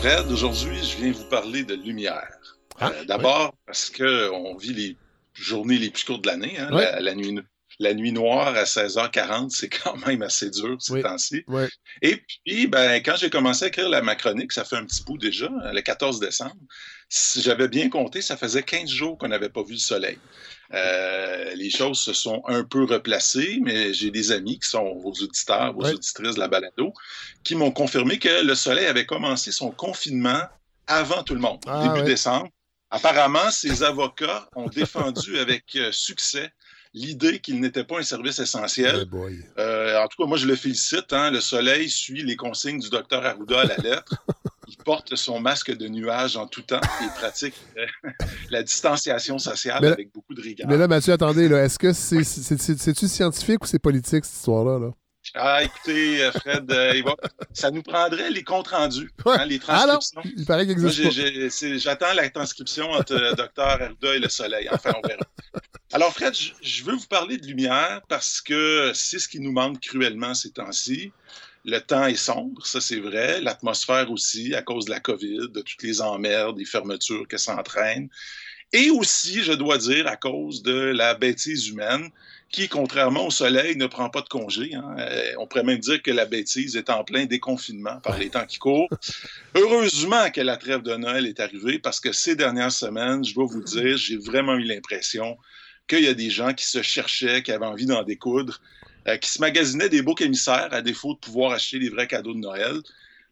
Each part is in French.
Fred, aujourd'hui, je viens vous parler de lumière. Ah, Euh, D'abord, parce qu'on vit les journées les plus courtes de l'année. hein, la, la nuit, la nuit noire à 16h40, c'est quand même assez dur ces Oui. temps-ci. Et puis, ben, quand j'ai commencé à écrire la ma chronique, ça fait un petit bout déjà, le 14 décembre, si j'avais bien compté, ça faisait 15 jours qu'on n'avait pas vu le soleil. Euh, les choses se sont un peu replacées, mais j'ai des amis qui sont vos auditeurs, vos auditrices de la balado, qui m'ont confirmé que le soleil avait commencé son confinement avant tout le monde, Ah, début décembre. Apparemment, ses avocats ont défendu avec euh, succès l'idée qu'il n'était pas un service essentiel. Oh. Euh, en tout cas, moi, je le félicite. hein. Le soleil suit les consignes du docteur Arruda à la lettre. Il porte son masque de nuage en tout temps et pratique euh, la distanciation sociale là- avec beaucoup de rigueur. Mais là, Mathieu, attendez, là, est-ce que c'est, scientifique ou c'est politique, cette histoire-là? Là? Ah, écoutez, euh, Fred, euh, va- ça nous prendrait les comptes rendus, Ouais. hein, les Ah non, transcriptions. il paraît qu'il existe j'attends la transcription entre euh, Dr Arruda et le soleil. Enfin, on verra. Alors, Fred, je- je veux vous parler de lumière parce que c'est ce qui nous manque cruellement ces temps-ci. Le temps est sombre, ça c'est vrai. L'atmosphère aussi, à cause de la COVID, de toutes les emmerdes, des fermetures que ça entraîne. Et aussi, je dois dire, à cause de la bêtise humaine qui, contrairement au soleil, ne prend pas de congé. hein. Euh, on pourrait même dire que la bêtise est en plein déconfinement par les temps qui courent. Heureusement que la trêve de Noël est arrivée parce que ces dernières semaines, je dois vous dire, j'ai vraiment eu l'impression qu'il y a des gens qui se cherchaient, qui avaient envie d'en découdre, euh, qui se magasinaient des beaux émissaires à défaut de pouvoir acheter des vrais cadeaux de Noël.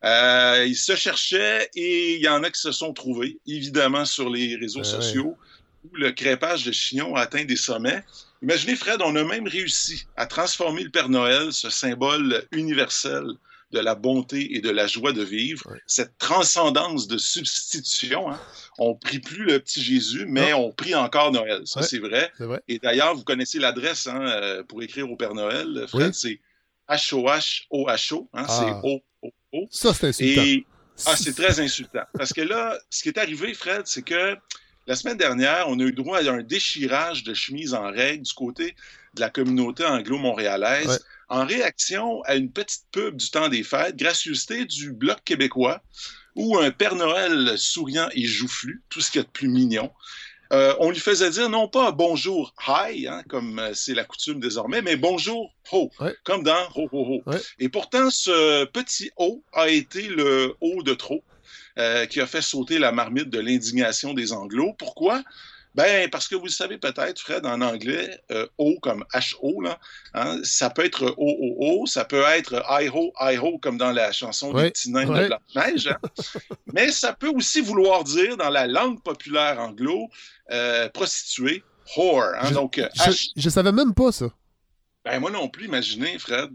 Euh, ils se cherchaient et il y en a qui se sont trouvés, évidemment, sur les réseaux Ben sociaux, où le crépage de chignon a atteint des sommets. Imaginez, Fred, on a même réussi à transformer le Père Noël, ce symbole universel de la bonté et de la joie de vivre, cette transcendance de substitution. Hein. On prie plus le petit Jésus, mais on prie encore Noël. Ça, c'est vrai. Et d'ailleurs, vous connaissez l'adresse hein, euh, pour écrire au Père Noël, Fred, Oui. c'est H-O-H-O-H-O, hein, Ah. c'est O-O-O. Ça, c'est insultant. Et ah, c'est très insultant. Parce que là, ce qui est arrivé, Fred, c'est que la semaine dernière, on a eu droit à un déchirage de chemise en règle du côté de la communauté anglo-montréalaise. En réaction à une petite pub du temps des fêtes, gracieuseté du Bloc québécois, où un Père Noël souriant et joufflu, tout ce qu'il y a de plus mignon, euh, on lui faisait dire non pas bonjour, hi, hein, comme euh, c'est la coutume désormais, mais bonjour, ho, Ouais. comme dans ho, ho, ho. Ouais. Et pourtant, ce petit O a été le O de trop euh, qui a fait sauter la marmite de l'indignation des Anglos. Pourquoi? Ben, parce que vous le savez peut-être, Fred, en anglais, euh, O comme H-O, là, hein, ça peut être O-O-O, ça peut être I-ho, I-ho, comme dans la chanson petits nains ouais. de Blanche-Neige. hein. Mais ça peut aussi vouloir dire, dans la langue populaire anglo, euh, prostituée, whore. hein. Je- Donc, euh, Je, H- je savais même pas ça. ben, moi non plus, imaginez, Fred.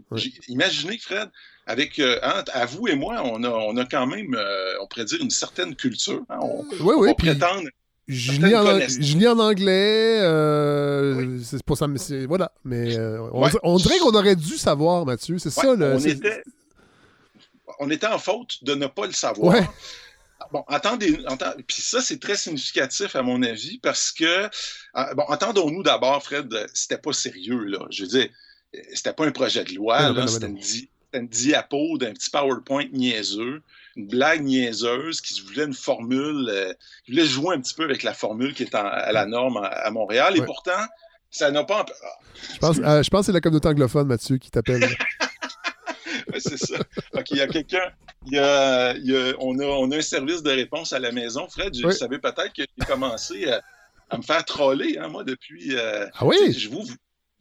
Imaginez, Fred, avec, euh, hein, à vous et moi, on a, on a quand même, euh, on pourrait dire, une certaine culture. hein. On, Oui, oui. on Puis prétend je lis, en, connaissent. je lis en anglais. euh, C'est pour ça. Mais c'est- voilà. Mais euh, on, Ouais. on dirait qu'on aurait dû savoir, Mathieu. C'est ça, le. on, était, on était en faute de ne pas le savoir. Ouais. Bon, attendez, entend- puis ça, c'est très significatif à mon avis parce que, euh, bon, entendons-nous d'abord, Fred, euh, c'était pas sérieux, là. Je veux dire, c'était pas un projet de loi, Ben ben ben c'était une, di- une diapo d'un petit PowerPoint niaiseux, une blague niaiseuse qui voulait une formule, euh, qui voulait jouer un petit peu avec la formule qui est en- à la norme à, à Montréal, et Ouais. pourtant, ça n'a pas... Ah, Je pense, euh, je pense que c'est la communauté anglophone, Mathieu, qui t'appelle. Ouais, c'est ça. OK, il y a quelqu'un. Il y a, il y a- on, a, on a un service de réponse à la maison. Fred, vous Oui. savez peut-être que j'ai commencé à, à me faire troller, hein, moi, depuis. euh, Ah oui? je vous, vous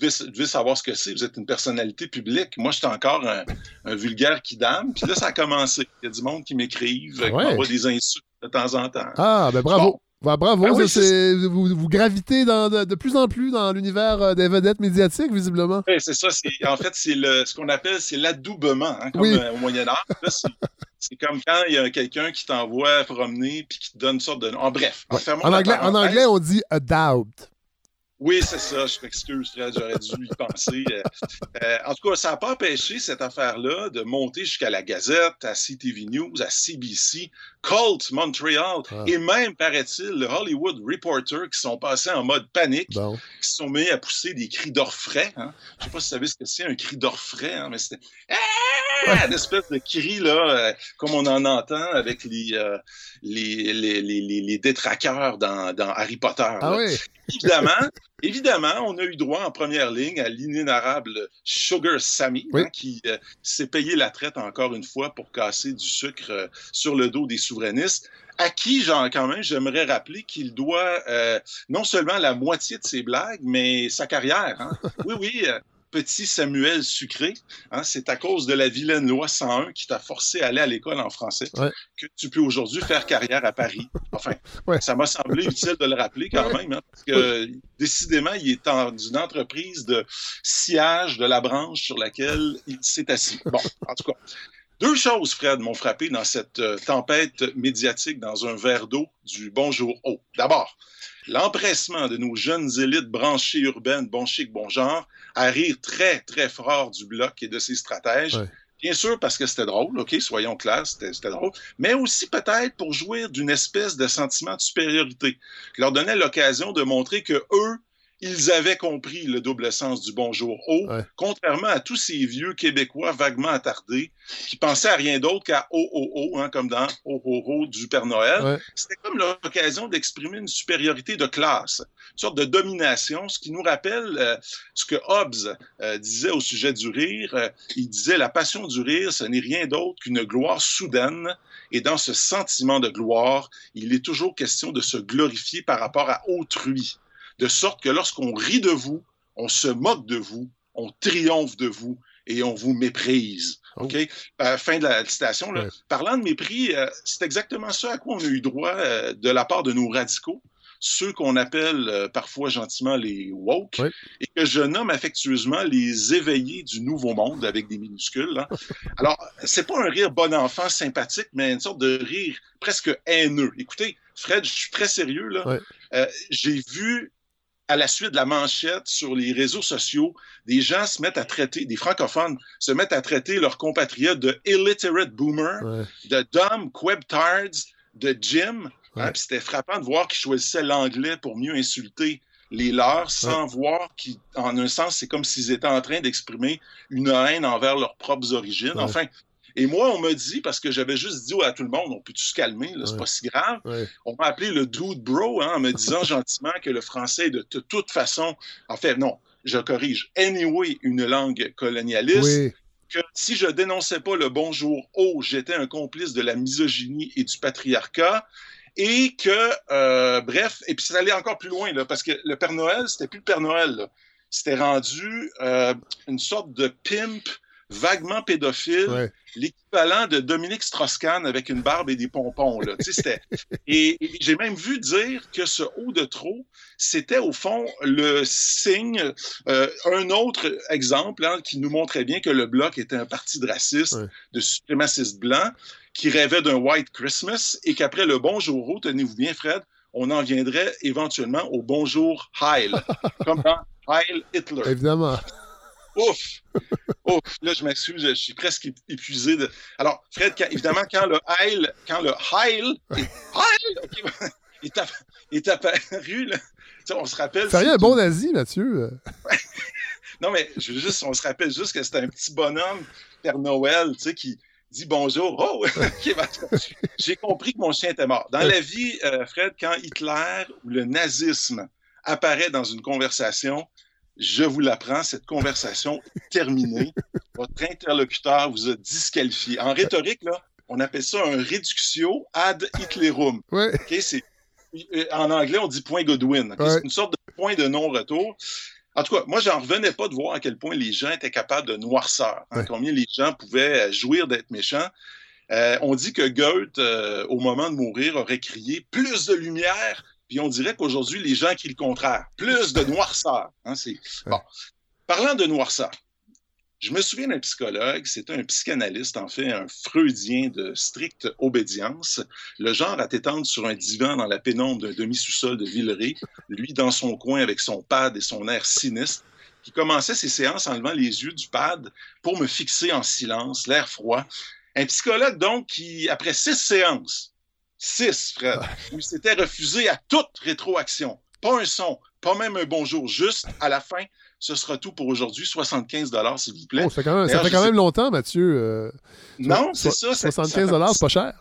devez, devez savoir ce que c'est. Vous êtes une personnalité publique. Moi, j'étais encore un, un vulgaire kidam. Puis là, ça a commencé. Il y a du monde qui m'écrivent, Ah qui ouais. m'envoient des insultes de temps en temps. Ah, ben bravo. Bon. Ben, bravo. Ben oui, ça, c'est- vous, vous gravitez dans, de, de plus en plus dans l'univers euh, des vedettes médiatiques, visiblement. Ouais, c'est ça. c'est- En fait, c'est le, ce qu'on appelle c'est l'adoubement, hein, comme Oui. euh, au Moyen Âge. C'est, comme quand il y a quelqu'un qui t'envoie promener puis qui te donne une sorte de. En bref. Ouais. En la anglais, en anglais, on dit a doubt. Oui, c'est ça. Je m'excuse, j'aurais dû y penser. Euh, euh, en tout cas, ça n'a pas empêché cette affaire-là de monter jusqu'à la Gazette, à CTV News, à CBC, Colt, Montreal, Ah. et même, paraît-il, le Hollywood Reporter qui sont passés en mode panique, Bon. qui se sont mis à pousser des cris d'orfraie. Hein. Je sais pas si vous savez ce que c'est, un cri d'orfraie, hein, mais c'était... une espèce de cri, là, euh, comme on en entend avec les, euh, les, les, les, les, détraqueurs dans, dans Harry Potter. Ah oui. Évidemment, évidemment, on a eu droit en première ligne à l'inénarrable Sugar Sammy, Oui. hein, qui euh, s'est payé la traite encore une fois pour casser du sucre sur le dos des souverainistes, à qui, genre, quand même, j'aimerais rappeler qu'il doit euh, non seulement la moitié de ses blagues, mais sa carrière. hein. Oui, oui. euh, Petit Samuel Sucré, hein, c'est à cause de la vilaine loi 101 qui t'a forcé à aller à l'école en français Ouais. que tu peux aujourd'hui faire carrière à Paris. Enfin, Ouais. ça m'a semblé utile de le rappeler quand Ouais. même, hein, parce que décidément, il est dans une entreprise de sillage de la branche sur laquelle il s'est assis. Bon, en tout cas. Deux choses, Fred, m'ont frappé dans cette euh, tempête médiatique dans un verre d'eau du Bonjour haut. D'abord, l'empressement de nos jeunes élites branchées urbaines, bon chic, bon genre, à rire très, très fort du bloc et de ses stratèges. Ouais. Bien sûr, parce que c'était drôle, OK, soyons clairs, c'était c'était drôle, mais aussi peut-être pour jouir d'une espèce de sentiment de supériorité, qui leur donnait l'occasion de montrer que eux, ils avaient compris le double sens du bonjour haut, Ouais. contrairement à tous ces vieux Québécois vaguement attardés qui pensaient à rien d'autre qu'à oh oh oh, hein, comme dans oh oh oh du Père Noël. Ouais. C'était comme l'occasion d'exprimer une supériorité de classe, une sorte de domination, ce qui nous rappelle euh, ce que Hobbes euh, disait au sujet du rire. Euh, il disait la passion du rire, ce n'est rien d'autre qu'une gloire soudaine. Et dans ce sentiment de gloire, il est toujours question de se glorifier par rapport à autrui, de sorte que lorsqu'on rit de vous, on se moque de vous, on triomphe de vous et on vous méprise. Oh. OK? Euh, fin de la citation. Là. Ouais. Parlant de mépris, euh, c'est exactement ça à quoi on a eu droit euh, de la part de nos radicaux, ceux qu'on appelle parfois gentiment les woke, Ouais. et que je nomme affectueusement les éveillés du nouveau monde avec des minuscules. hein. Alors, c'est pas un rire bon enfant sympathique, mais une sorte de rire presque haineux. Écoutez, Fred, je suis très sérieux là. Ouais. J'ai vu à la suite de la manchette sur les réseaux sociaux, des gens se mettent à traiter, des francophones se mettent à traiter leurs compatriotes de illiterate boomer, Ouais. de dumb quebtards, de Jim. Hein, Ouais. C'était frappant de voir qu'ils choisissaient l'anglais pour mieux insulter les leurs sans voir qu'en un sens, c'est comme s'ils étaient en train d'exprimer une haine envers leurs propres origines. Enfin, et moi, on me dit, parce que j'avais juste dit à tout le monde, on peut-tu se calmer, là, c'est Ouais. pas si grave. Ouais. On m'a appelé le dude bro hein, en me disant gentiment que le français est de toute façon, en fait, non, je corrige, anyway, une langue colonialiste Oui. que si je dénonçais pas le bonjour haut, j'étais un complice de la misogynie et du patriarcat. Et que, euh, bref, et puis c'est allé encore plus loin, là, parce que le Père Noël, c'était plus le Père Noël. là. C'était rendu euh, une sorte de pimp vaguement pédophile, Ouais. l'équivalent de Dominique Strauss-Kahn avec une barbe et des pompons. Là. Et, et j'ai même vu dire que ce haut de trop, c'était au fond le signe, euh, un autre exemple hein, qui nous montrait bien que le Bloc était un parti de racistes, Ouais. de suprémacistes blancs, qui rêvait d'un White Christmas et qu'après le Bonjour haut, tenez-vous bien Fred, on en viendrait éventuellement au Bonjour Heil, comme dans Heil Hitler. Évidemment. Ouf! Ouf! Là, je m'excuse, je suis presque épuisé. De... Alors, Fred, quand- évidemment, quand le Heil, quand le Heil, est, Heil, ok, est, app- est apparu, là, on se rappelle. C'est un bon nazi, Mathieu. Non, mais je veux juste, on se rappelle juste que c'était un petit bonhomme, Père Noël, tu sais, qui dit bonjour. Oh! ben, J'ai compris que mon chien était mort. Dans la vie, euh, Fred, quand Hitler ou le nazisme apparaît dans une conversation, je vous l'apprends, cette conversation est terminée. Votre interlocuteur vous a disqualifié. En rhétorique, là, on appelle ça un reductio ad Hitlerum. Ouais. C'est euh, en anglais, on dit point Godwin. Ouais. C'est une sorte de point de non-retour. En tout cas, moi, j'en revenais pas de voir à quel point les gens étaient capables de noirceur, hein, Ouais. combien les gens pouvaient euh, jouir d'être méchants. Euh, on dit que Goethe, euh, au moment de mourir, aurait crié plus de lumière, puis on dirait qu'aujourd'hui, les gens crient le contraire, plus de noirceur. Hein, c'est... Bon. Parlant de noirceur, je me souviens d'un psychologue, c'était un psychanalyste, en fait, un freudien de stricte obédience, le genre à t'étendre sur un divan dans la pénombre d'un demi-sous-sol de Villeray, lui dans son coin avec son pad et son air sinistre, qui commençait ses séances en levant les yeux du pad pour me fixer en silence, l'air froid. Un psychologue, donc, qui, après six séances, six, Fred, où il s'était refusé à toute rétroaction, pas un son, pas même un bonjour, juste à la fin, ce sera tout pour aujourd'hui. 75 s'il vous plaît. Oh, ça fait quand même, ça fait quand même longtemps, Mathieu. Euh, non, c'est ça. 75 c'est pas cher.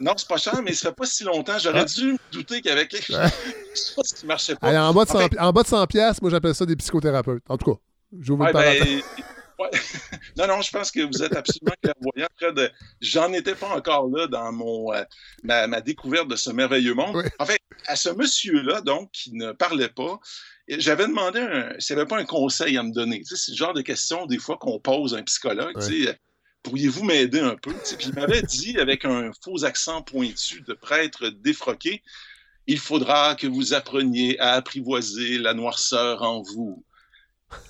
Non, c'est pas cher, mais ça fait pas si longtemps. J'aurais dû me douter qu'il y avait quelque chose qui marchait pas. en, bas de 100, en, bas de 100 pièces, moi j'appelle ça des psychothérapeutes. En tout cas, j'ouvre ouais, ben, non, non, je pense que vous êtes absolument clairvoyant. De... J'en étais pas encore là dans mon euh, ma, découverte de ce merveilleux monde. En fait, à ce monsieur-là, donc, qui ne parlait pas, j'avais demandé s'il n'y avait pas un conseil à me donner. c'est le genre de question, des fois, qu'on pose à un psychologue. Pourriez-vous m'aider un peu? Puis il m'avait dit, avec un faux accent pointu de prêtre défroqué, il faudra que vous appreniez à apprivoiser la noirceur en vous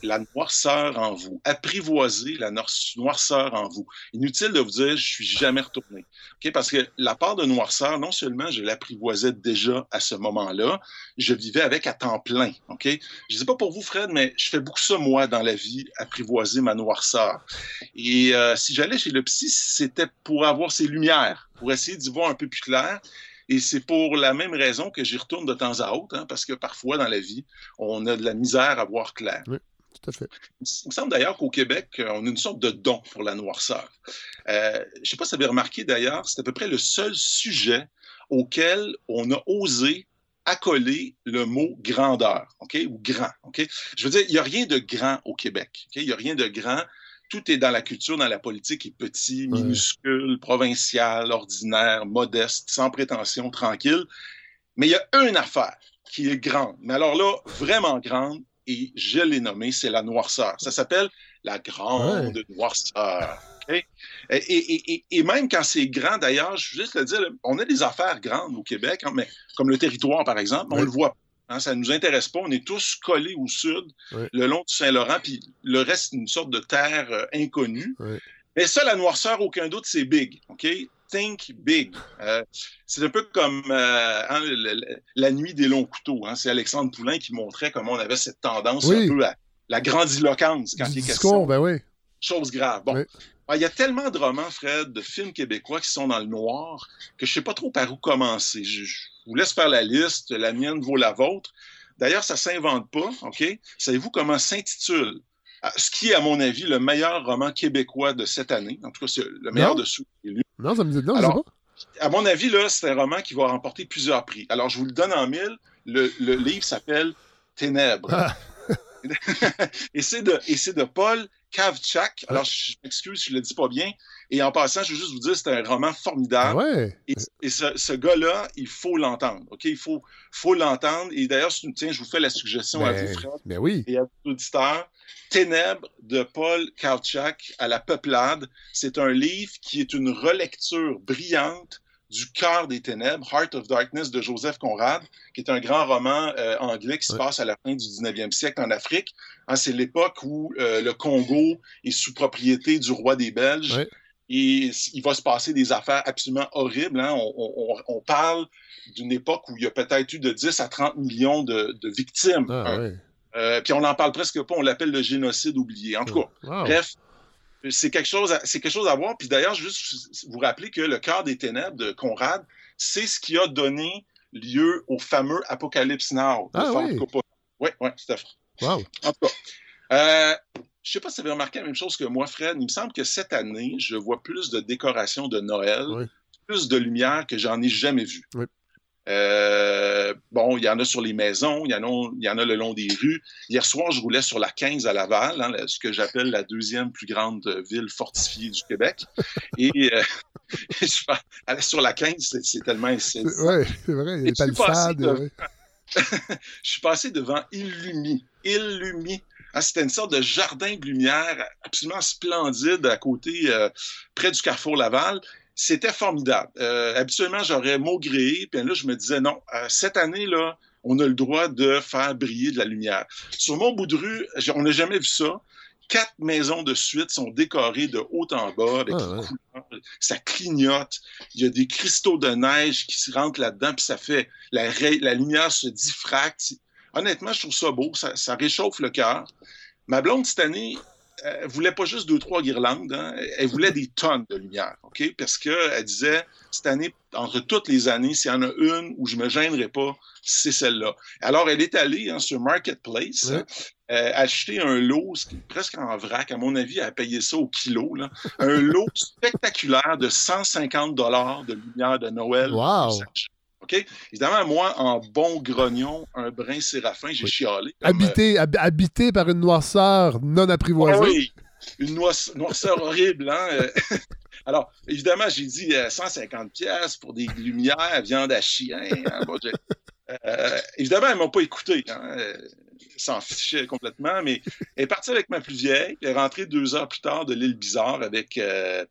la noirceur en vous. Apprivoiser la noirceur en vous. Inutile de vous dire, je suis jamais retourné. Parce que la part de noirceur, non seulement je l'apprivoisais déjà à ce moment-là, je vivais avec à temps plein. Ok? Je ne sais pas pour vous, Fred, mais je fais beaucoup ça, moi, dans la vie, apprivoiser ma noirceur. Et euh, si j'allais chez le psy, c'était pour avoir ses lumières, pour essayer d'y voir un peu plus clair. Et c'est pour la même raison que j'y retourne de temps à autre, hein, parce que parfois dans la vie, on a de la misère à voir clair. Oui. Tout à fait. Il me semble d'ailleurs qu'au Québec, on a une sorte de don pour la noirceur. Euh, je ne sais pas si vous avez remarqué d'ailleurs, c'est à peu près le seul sujet auquel on a osé accoler le mot grandeur, OK, ou grand, OK? Je veux dire, il n'y a rien de grand au Québec, Il n'y a rien de grand tout est dans la culture, dans la politique, est petit, minuscule, provincial, ordinaire, modeste, sans prétention, tranquille. Mais il y a une affaire qui est grande. Mais alors là, vraiment grande, et je l'ai nommée, c'est la noirceur. Ça s'appelle la grande noirceur. Et, même quand c'est grand, d'ailleurs, je veux juste le dire, on a des affaires grandes au Québec, hein, mais comme le territoire, par exemple, on le voit Hein, ça ne nous intéresse pas. On est tous collés au sud, le long du Saint-Laurent, puis le reste, une sorte de terre euh, inconnue. Mais ça, la noirceur, aucun doute, c'est big. OK? Think big. Euh, c'est un peu comme euh, hein, la nuit des longs couteaux. Hein. C'est Alexandre Poulain qui montrait comment on avait cette tendance un peu à la grandiloquence quand il est question. Ben oui. Chose grave. Bon. Ah, il y a tellement de romans, Fred, de films québécois qui sont dans le noir que je ne sais pas trop par où commencer. je vous laisse faire la liste. La mienne vaut la vôtre. D'ailleurs, ça ne s'invente pas, OK? Savez-vous comment s'intitule ce qui est, à mon avis, le meilleur roman québécois de cette année? En tout cas, c'est le meilleur de ceux qui lu. Non, ça me dit non, Alors, pas. À mon avis, là, c'est un roman qui va remporter plusieurs prix. Alors, je vous le donne en mille. Le, livre s'appelle Ténèbres. Ah. et c'est de, de Paul Kavchak. Alors, je m'excuse, je ne le dis pas bien. Et en passant, je veux juste vous dire, c'est un roman formidable. Ah et, ce, gars-là, il faut l'entendre. OK? Il faut, faut l'entendre. Et d'ailleurs, tiens, je vous fais la suggestion à vous, Fred. Ben oui. Et à vos auditeurs. Ténèbres de Paul Kavchak à la peuplade. C'est un livre qui est une relecture brillante du cœur des ténèbres, Heart of Darkness de Joseph Conrad, qui est un grand roman euh, anglais qui se passe à la fin du 19e siècle en Afrique. Hein, c'est l'époque où euh, le Congo est sous propriété du roi des Belges. Et il va se passer des affaires absolument horribles. Hein. On, parle d'une époque où il y a peut-être eu de 10 à 30 millions de, victimes. Ah, hein. euh, puis on n'en parle presque pas, on l'appelle le génocide oublié. En tout cas, bref, c'est quelque chose, à, c'est quelque chose à voir. Puis d'ailleurs, juste vous rappeler que le cœur des ténèbres de Conrad, c'est ce qui a donné lieu au fameux Apocalypse Now ah, oui. Oui, oui, tout à fait. En tout cas, euh, je ne sais pas si vous avez remarqué la même chose que moi, Fred. Il me semble que cette année, je vois plus de décorations de Noël, plus de lumière que j'en ai jamais vu. Oui. Euh, bon, il y en a sur les maisons, il y, en a, il y en a le long des rues. Hier soir, je roulais sur la 15 à Laval, hein, ce que j'appelle la deuxième plus grande ville fortifiée du Québec. Et euh, je sur la 15, c'est tellement Oui, c'est vrai, il y a palissades. je suis passé devant Illumi. Illumi. Ah, c'était une sorte de jardin de lumière absolument splendide à côté, euh, près du carrefour Laval c'était formidable. Euh, habituellement, j'aurais maugré, puis là, je me disais, non, euh, cette année-là, on a le droit de faire briller de la lumière. Sur mon bout de rue, on n'a jamais vu ça. Quatre maisons de suite sont décorées de haut en bas avec ah, couleurs. Ça clignote. Il y a des cristaux de neige qui se rentrent là-dedans, puis ça fait la, la lumière se diffracte. Honnêtement, je trouve ça beau. Ça, ça réchauffe le cœur. Ma blonde, cette année, elle voulait pas juste deux, trois guirlandes, hein, elle voulait des tonnes de lumière, OK? Parce qu'elle disait, cette année, entre toutes les années, s'il y en a une où je me gênerai pas, c'est celle-là. Alors, elle est allée hein, sur Marketplace, euh, acheter un lot presque en vrac, à mon avis, elle a payé ça au kilo, là, un lot spectaculaire de 150 dollars de lumière de Noël. Wow! OK? Évidemment, moi, en bon grognon, un brin séraphin, j'ai chialé. habité, habité par une noirceur non apprivoisée. oui, une noirceur horrible. Hein? Euh, alors, évidemment, j'ai dit 150 euh, pièces pour des lumières, viande à chien. Hein? Euh, évidemment, m'a pas écouté. Hein? s'en fichait complètement, mais elle est partie avec ma plus vieille, elle est rentrée deux heures plus tard de l'île Bizarre avec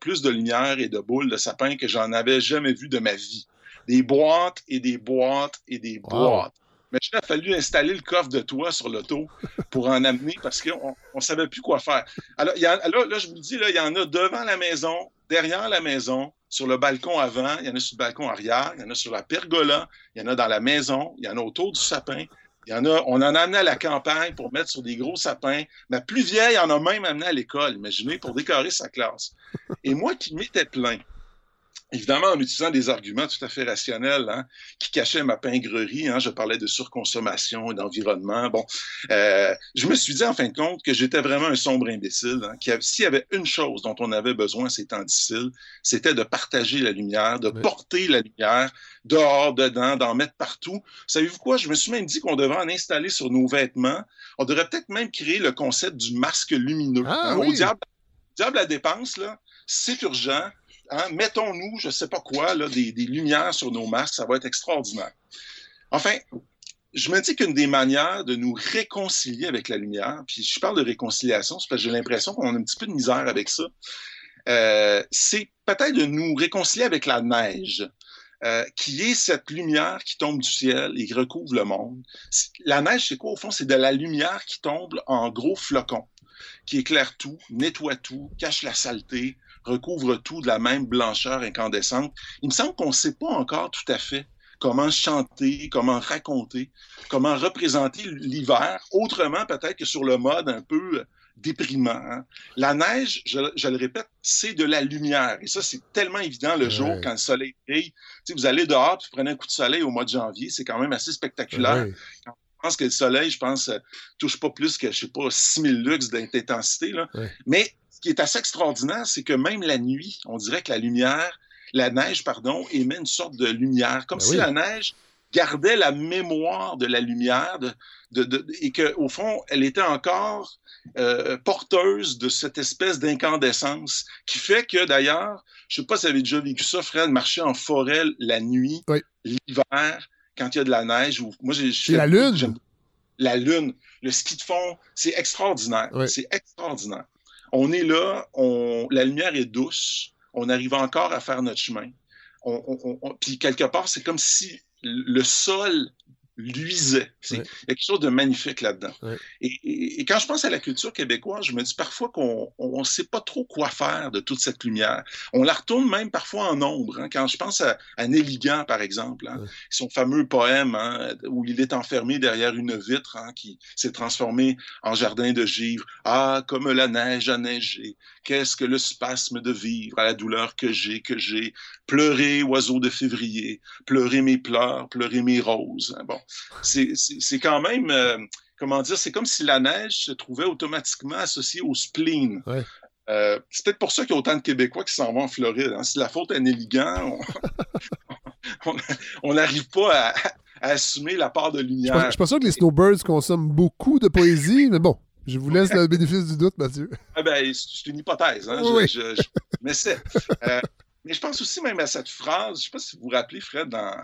plus de lumière et de boules de sapin que j'en avais jamais vu de ma vie des boîtes et des boîtes et des boîtes. Mais il a fallu installer le coffre de toit sur l'auto pour en amener parce qu'on ne savait plus quoi faire. Alors, y a, là, je vous le dis, il y en a devant la maison, derrière la maison, sur le balcon avant, il y en a sur le balcon arrière, il y en a sur la pergola, il y en a dans la maison, il y en a autour du sapin. Il y en a, on en a amené à la campagne pour mettre sur des gros sapins. Ma plus vieille en a même amené à l'école, imaginez, pour décorer sa classe. Et moi qui m'étais plein Évidemment, en utilisant des arguments tout à fait rationnels hein, qui cachaient ma pingrerie. Hein, je parlais de surconsommation et d'environnement. Bon, euh, je me suis dit en fin de compte que j'étais vraiment un sombre imbécile. Hein, S'il y avait une chose dont on avait besoin ces temps difficiles, c'était de partager la lumière, de porter la lumière dehors, dedans, d'en mettre partout. Savez-vous quoi? Je me suis même dit qu'on devrait en installer sur nos vêtements. On devrait peut-être même créer le concept du masque lumineux. Ah, hein, Au diable, diable la dépense, là, c'est urgent Hein, mettons-nous, je ne sais pas quoi, des, lumières sur nos masques, ça va être extraordinaire. Enfin, je me dis qu'une des manières de nous réconcilier avec la lumière, puis je parle de réconciliation, c'est parce que j'ai l'impression qu'on a un petit peu de misère avec ça, euh, c'est peut-être de nous réconcilier avec la neige. Euh, qui est cette lumière qui tombe du ciel et qui recouvre le monde. La neige, c'est quoi au fond? C'est de la lumière qui tombe en gros flocons, qui éclaire tout, nettoie tout, cache la saleté, recouvre tout de la même blancheur incandescente. Il me semble qu'on ne sait pas encore tout à fait comment chanter, comment raconter, comment représenter l'hiver, autrement peut-être que sur le mode un peu déprimant. Hein. La neige, je, le répète, c'est de la lumière. Et ça, c'est tellement évident le jour quand le soleil brille. vous allez dehors, vous prenez un coup de soleil au mois de janvier, c'est quand même assez spectaculaire. je pense que le soleil, je pense, euh, touche pas plus que, je sais pas, 6000 lux d'intensité. Mais ce qui est assez extraordinaire, c'est que même la nuit, on dirait que la lumière, la neige, pardon, émet une sorte de lumière, comme ben si la neige gardait la mémoire de la lumière de, et qu'au fond, elle était encore euh, porteuse de cette espèce d'incandescence qui fait que, d'ailleurs, je ne sais pas si vous avez déjà vécu ça, Fred, marcher en forêt la nuit, l'hiver, quand il y a de la neige. Ou, moi, j'ai, la lune. La lune, le ski de fond, c'est extraordinaire. C'est extraordinaire. On est là, on, la lumière est douce, on arrive encore à faire notre chemin. puis quelque part, c'est comme si le sol luisait. Il y a quelque chose de magnifique là-dedans. Et, quand je pense à la culture québécoise, je me dis parfois qu'on ne sait pas trop quoi faire de toute cette lumière. On la retourne même parfois en ombre. Hein. Quand je pense à, à Nelligan, par exemple, hein, son fameux poème hein, où il est enfermé derrière une vitre qui s'est transformée en jardin de givre. Ah, comme la neige a neigé, qu'est-ce que le spasme de vivre à la douleur que j'ai, que j'ai. Pleurer, oiseau de février, pleurer mes pleurs, pleurer mes roses. Bon, c'est quand même, euh, comment dire, c'est comme si la neige se trouvait automatiquement associée au spleen. Euh, c'est peut-être pour ça qu'il y a autant de Québécois qui s'en vont en Floride. Hein. Si la faute est Néligan, on n'arrive pas à, assumer la part de lumière. Je suis pas sûr que les snowbirds consomment beaucoup de poésie, mais bon. Je vous laisse le bénéfice du doute, Mathieu. Ah ben, c'est une hypothèse. Hein? mais c'est. Euh, mais je pense aussi même à cette phrase, je ne sais pas si vous vous rappelez, Fred, dans,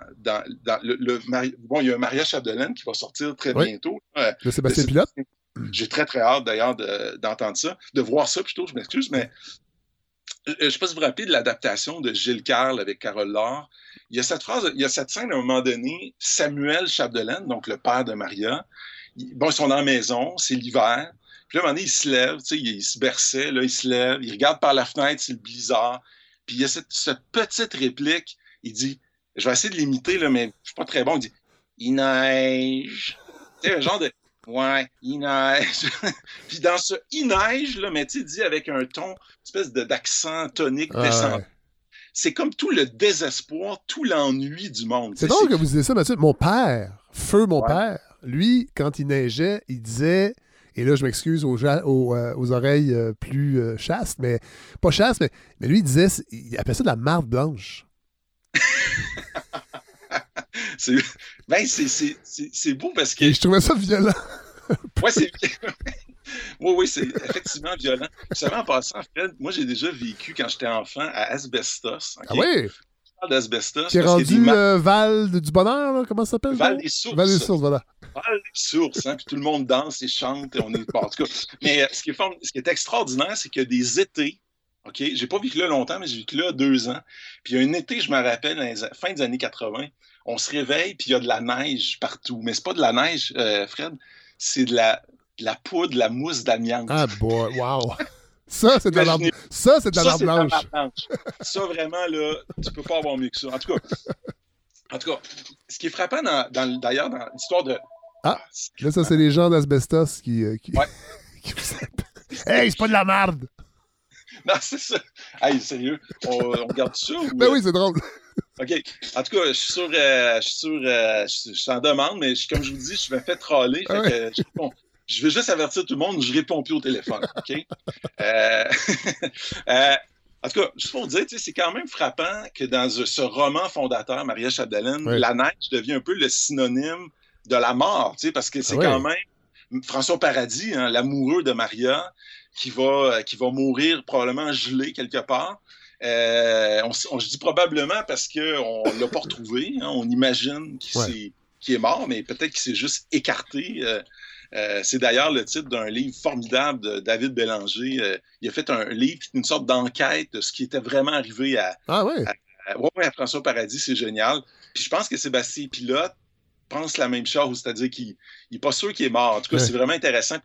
le, Bon, il y a un mariage Chapdelaine qui va sortir très bientôt. Le Sébastien Pilote? J'ai très, très hâte d'ailleurs d'entendre ça, de voir ça plutôt, je m'excuse, mais euh, je ne sais pas si vous vous rappelez de l'adaptation de Gilles Carle avec Carole Laure. Il y a cette phrase, il y a cette scène à un moment donné, Samuel Chapdelaine, donc le père de Maria, bon, ils sont dans la maison, c'est l'hiver. Puis là, à un moment donné, il se lève, tu sais, il, se berçait, là, il se lève, il regarde par la fenêtre, c'est le blizzard. Puis il y a cette, petite réplique, il dit, je vais essayer de l'imiter, là, mais je suis pas très bon, il dit, il neige. Tu sais, un genre de, Ouais, il neige. puis dans ce il neige, là, mais tu dit avec un ton, une espèce d'accent tonique Ah, descendant. ouais. C'est comme tout le désespoir, tout l'ennui du monde. C'est drôle que vous disiez ça, Mathieu. Mon père, feu mon Ouais. père, lui, quand il neigeait, il disait, et là je m'excuse aux, euh, aux oreilles euh, plus euh, chastes, mais pas chastes, mais, mais lui il disait, il appelait ça de la marde blanche. c'est ben, c'est- beau parce que Et je trouvais ça violent. Ouais, c'est. oui, oui, c'est effectivement violent. Vous savez, en passant, Fred, moi, j'ai déjà vécu quand j'étais enfant à Asbestos. Ah oui? D'Asbestos. Qui est rendu ma- euh, Val du Bonheur, là? comment ça s'appelle? Val des Sources. Val des Sources, voilà. Val des Sources, hein, puis tout le monde danse et chante. Et on est... en tout cas, mais euh, ce qui est, form- ce qui est extraordinaire, c'est qu'il y a des étés. OK? J'ai pas vécu là longtemps, mais j'ai vécu là deux ans. Puis il y a un été, je me rappelle, fin des années 80, on se réveille, puis il y a de la neige partout. Mais c'est pas de la neige, euh, Fred, c'est de la, de la poudre, de la mousse d'amiante. Ah boy, wow. Ça, c'est de la Imaginez- ça, c'est de la Ça, marde c'est de la blanche. Ça, vraiment, là, tu peux pas avoir mieux que ça. En tout cas, en tout cas ce qui est frappant, dans, dans- d'ailleurs, dans l'histoire de... Ah. Là, ça, c'est les gens d'Asbestos qui, euh, qui, Ouais. qui vous appellent. Hey, c'est pas de la marde! Non, c'est ça. Hey, sérieux, on, on regarde ça ou... Ben oui, c'est drôle. OK. En tout cas, je suis sûr, euh, je suis sûr, euh, je, je t'en demande, mais je- comme je vous dis, je me fais troller. Fait Ah que je, réponds- je veux juste avertir tout le monde, je réponds plus au téléphone. OK? Euh, euh, en tout cas, juste pour vous dire, c'est quand même frappant que dans ce roman fondateur, Maria Chapdelaine, Oui. la neige devient un peu le synonyme de la mort, parce que c'est Ah oui. quand même François Paradis, hein, l'amoureux de Maria, qui va, qui va mourir probablement gelé quelque part. Euh, on, on- je dis probablement parce qu'on ne l'a pas retrouvé. hein. on imagine qu'il Ouais. est mort, mais peut-être qu'il s'est juste écarté. Euh, euh, c'est d'ailleurs le titre d'un livre formidable de David Bélanger. Euh, il a fait un livre, une sorte d'enquête de ce qui était vraiment arrivé à, Ah ouais. à- ouais, ouais, à François Paradis. C'est génial. Puis je pense que Sébastien Pilote pense la même chose, c'est-à-dire qu'il n'est pas sûr qu'il est mort. En tout cas, c'est vraiment intéressant.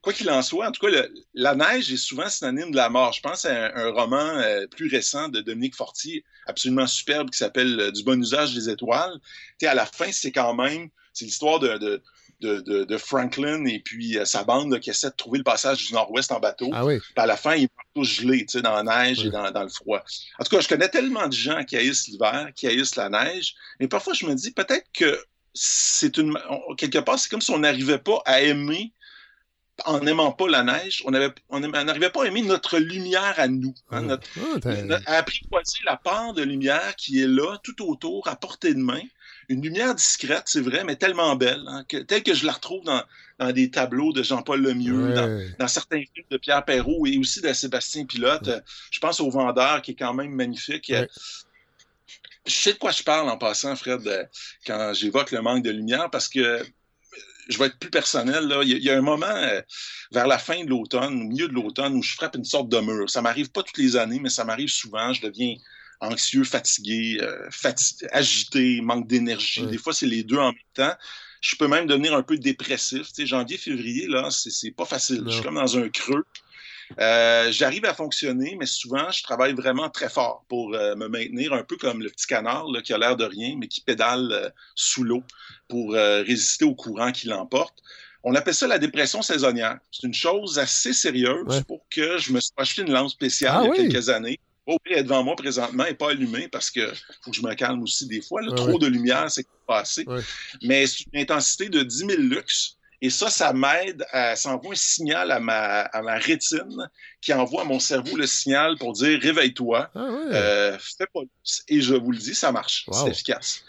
Quoi qu'il en soit, en tout cas, le- la neige est souvent synonyme de la mort. Je pense à un, un roman euh, plus récent de Dominique Fortier, absolument superbe, qui s'appelle euh, Du bon usage des étoiles. À la fin, c'est quand même, c'est l'histoire de, de, de, de- de Franklin et puis euh, sa bande là, qui essaie de trouver le passage du Nord-Ouest en bateau. Ah oui. Puis à la fin, ils sont tous gelés, tu sais, dans la neige Oui. et dans, dans le froid. En tout cas, je connais tellement de gens qui haïssent l'hiver, qui haïssent la neige, mais parfois je me dis peut-être que c'est une. on- quelque part, c'est comme si on n'arrivait pas à aimer, en n'aimant pas la neige, on n'arrivait pas à aimer notre lumière à nous. hein, notre- Ah, notre- à apprivoiser la part de lumière qui est là, tout autour, à portée de main. Une lumière discrète, c'est vrai, mais tellement belle, hein, que, telle que je la retrouve dans, dans des tableaux de Jean-Paul Lemieux, dans, Ouais. dans certains films de Pierre Perrault et aussi de Sébastien Pilote. Ouais. Je pense au Vendeur, qui est quand même magnifique. Ouais. Je sais de quoi je parle en passant, Fred, euh, quand j'évoque le manque de lumière, parce que euh, je vais être plus personnel. Là. Il, y a, il y a un moment euh, vers la fin de l'automne, au milieu de l'automne, où je frappe une sorte de mur. Ça m'arrive pas toutes les années, mais ça m'arrive souvent. Je deviens anxieux, fatigué, euh, fati- agité, manque d'énergie. Des fois, c'est les deux en même temps. Je peux même devenir un peu dépressif. Tu sais, janvier, février, là, c'est pas facile. Je suis comme dans un creux. Euh, J'arrive à fonctionner, mais souvent, je travaille vraiment très fort pour euh, me maintenir un peu comme le petit canard là, qui a l'air de rien, mais qui pédale sous l'eau pour résister au courant qui l'emporte. On appelle ça la dépression saisonnière. C'est une chose assez sérieuse Ouais. pour que je me suis acheté une lampe spéciale Ah il y a oui? quelques années. Au pire, elle est devant moi présentement et pas allumée parce que faut que je me calme aussi des fois. là. Ouais, Trop ouais. de lumière, c'est pas assez. Ouais. Mais c'est une intensité de 10 000 lux. Et ça, ça m'aide à, ça envoie un signal à ma, à ma rétine qui envoie à mon cerveau le signal pour dire réveille-toi, Ah euh, fais pas lousse. Et je vous le dis, ça marche. Wow. C'est efficace.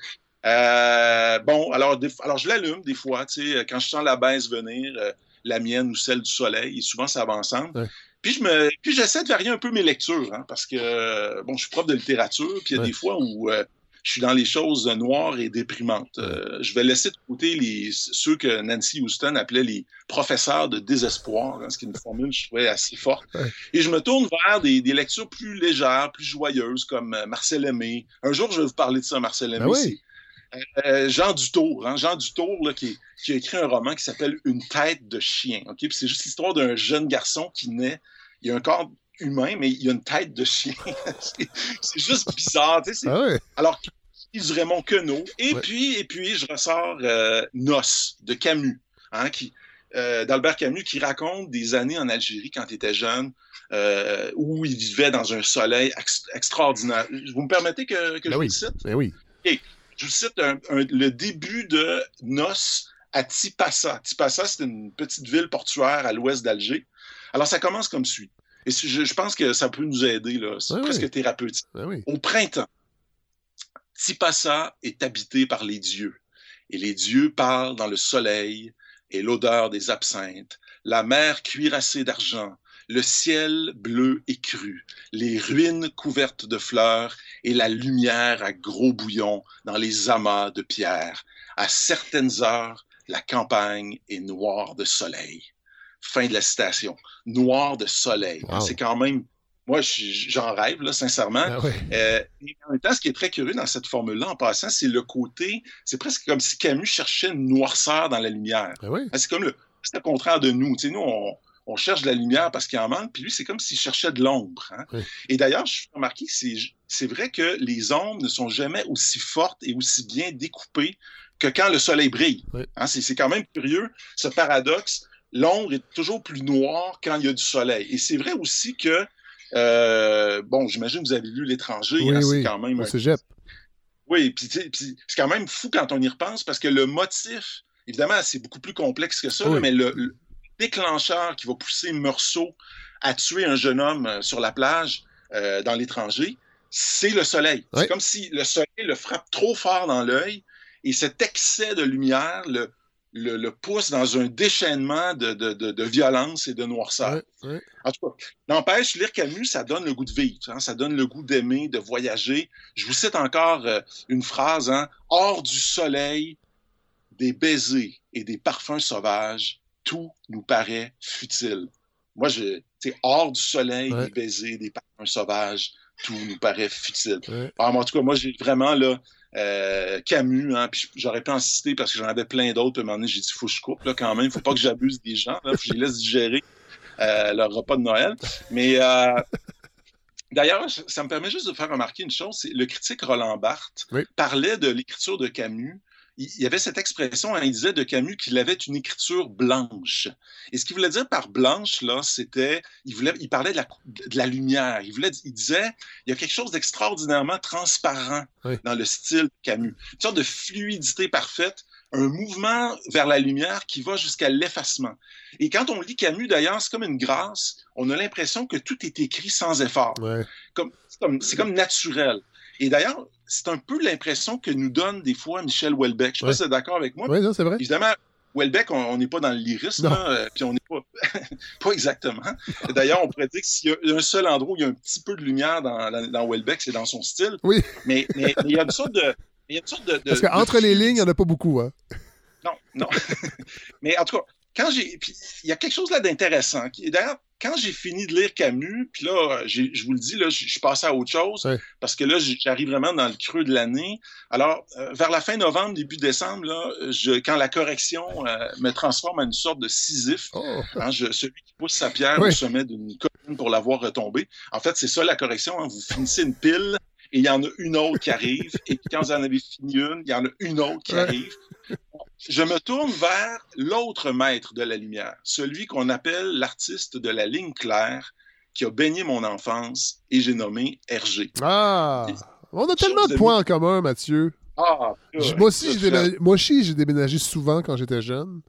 Euh, bon, alors, des- alors je l'allume des fois, tu sais, quand je sens la baisse venir, euh, la mienne ou celle du soleil, et souvent ça va ensemble. Puis je me, puis j'essaie de varier un peu mes lectures, hein, parce que bon, je suis prof de littérature, puis il y a Ouais. des fois où euh, je suis dans les choses noires et déprimantes. Euh, je vais laisser de côté les, ceux que Nancy Houston appelait les professeurs de désespoir, hein, ce qui est une formule je trouvais assez forte. Ouais. Et je me tourne vers des, des lectures plus légères, plus joyeuses, comme euh, Marcel Aimé. Un jour, je vais vous parler de ça, Marcel Aimé. Ben oui. Euh, Jean Dutour, hein, Jean Dutour là, qui, qui a écrit un roman qui s'appelle Une tête de chien. ok? Puis c'est juste l'histoire d'un jeune garçon qui naît. Il a un corps humain, mais il a une tête de chien. c'est, juste bizarre. tu sais, Ah alors, il du Raymond Queneau. Et Ouais. puis, et puis, je ressors euh, Noce de Camus. hein, qui, euh, d'Albert Camus qui raconte des années en Algérie quand il était jeune, euh, où il vivait dans un soleil extraordinaire. Vous me permettez que, que ben je vous cite? Ben oui. Je vous cite le début de Noces à Tipassa. Tipassa, c'est une petite ville portuaire à l'ouest d'Alger. Alors, ça commence comme suit. Et je, pense que ça peut nous aider, là. C'est presque thérapeutique. Au printemps, Tipassa est habité par les dieux. Et les dieux parlent dans le soleil et l'odeur des absinthes, la mer cuirassée d'argent, le ciel bleu et cru, les ruines couvertes de fleurs et la lumière à gros bouillons dans les amas de pierre. À certaines heures, la campagne est noire de soleil. Fin de la citation. Noire de soleil. C'est quand même moi, j'en rêve, là, sincèrement. Ah euh, en même temps, ce qui est très curieux dans cette formule-là, en passant, c'est le côté, c'est presque comme si Camus cherchait une noirceur dans la lumière. Ah ah, c'est comme le, c'est le contraire de nous. Tu sais, nous, on, cherche de la lumière parce qu'il en manque, puis lui, c'est comme s'il cherchait de l'ombre. Hein. Et d'ailleurs, je suis remarqué que c'est vrai que les ombres ne sont jamais aussi fortes et aussi bien découpées que quand le soleil brille. Hein, c'est quand même curieux, ce paradoxe. L'ombre est toujours plus noire quand il y a du soleil. Et c'est vrai aussi que euh, bon, j'imagine que vous avez lu L'étranger. Oui, hein, oui, quand même. Au Oui, puis c'est quand même fou quand on y repense parce que le motif, évidemment, c'est beaucoup plus complexe que ça, mais le, déclencheur qui va pousser Meursault à tuer un jeune homme euh, sur la plage euh, dans l'étranger, c'est le soleil. C'est comme si le soleil le frappe trop fort dans l'œil et cet excès de lumière le, le, pousse dans un déchaînement de, de, violence et de noirceur. En tout cas, n'empêche, lire Camus, ça donne le goût de vivre, hein. ça donne le goût d'aimer, de voyager. Je vous cite encore euh, une phrase, hein, Hors du soleil, des baisers et des parfums sauvages, tout nous paraît futile. Moi, je, hors du soleil, des baisers, des parfums sauvages, tout nous paraît futile. en tout cas, moi, j'ai vraiment là, euh, Camus, hein, puis j'aurais pu en citer parce que j'en avais plein d'autres. À un moment donné, j'ai dit, faut que je coupe là, quand même. Faut pas que j'abuse des gens. Là, faut que je les laisse digérer euh, leur repas de Noël. Mais euh, d'ailleurs, ça me permet juste de faire remarquer une chose. Le critique Roland Barthes parlait de l'écriture de Camus il y avait cette expression, hein, il disait de Camus qu'il avait une écriture blanche. Et ce qu'il voulait dire par blanche, là, c'était, il, voulait, il parlait de la, de la lumière. Il, voulait, il disait, il y a quelque chose d'extraordinairement transparent dans le style de Camus. Une sorte de fluidité parfaite, un mouvement vers la lumière qui va jusqu'à l'effacement. Et quand on lit Camus, d'ailleurs, c'est comme une grâce. On a l'impression que tout est écrit sans effort. Comme, c'est comme, comme naturel. Et d'ailleurs, c'est un peu l'impression que nous donne des fois Michel Houellebecq. Je ne sais pas si tu es d'accord avec moi. Oui, c'est vrai. Évidemment, Houellebecq, on n'est pas dans le lyrisme, euh, puis on n'est pas, pas exactement. D'ailleurs, on pourrait dire que s'il y a un seul endroit où il y a un petit peu de lumière dans, dans, Houellebecq, c'est dans son style. Oui. Mais, mais, il y a une sorte de... Il y a une sorte de, Parce qu'entre les lignes, il n'y en a pas beaucoup. Hein? Non, non. mais en tout cas, quand j'ai. il y a quelque chose là d'intéressant. D'ailleurs, quand j'ai fini de lire Camus, puis là, je vous le dis, là, je suis passé à autre chose, parce que là, j'arrive vraiment dans le creux de l'année. Alors, euh, vers la fin novembre, début décembre, là, je, quand la correction euh, me transforme en une sorte de Sisyphe, oh. hein, celui qui pousse sa pierre au sommet d'une colline pour la voir retomber. En fait, c'est ça la correction. Hein. vous finissez une pile, et il y en a une autre qui arrive, et quand vous en avez fini une, il y en a une autre qui arrive je me tourne vers l'autre maître de la lumière, celui qu'on appelle l'artiste de la ligne claire, qui a baigné mon enfance et j'ai nommé Hergé. Ah! On a tellement de points en commun, Mathieu. Ah, moi, aussi, j'ai déménagé, souvent quand j'étais jeune.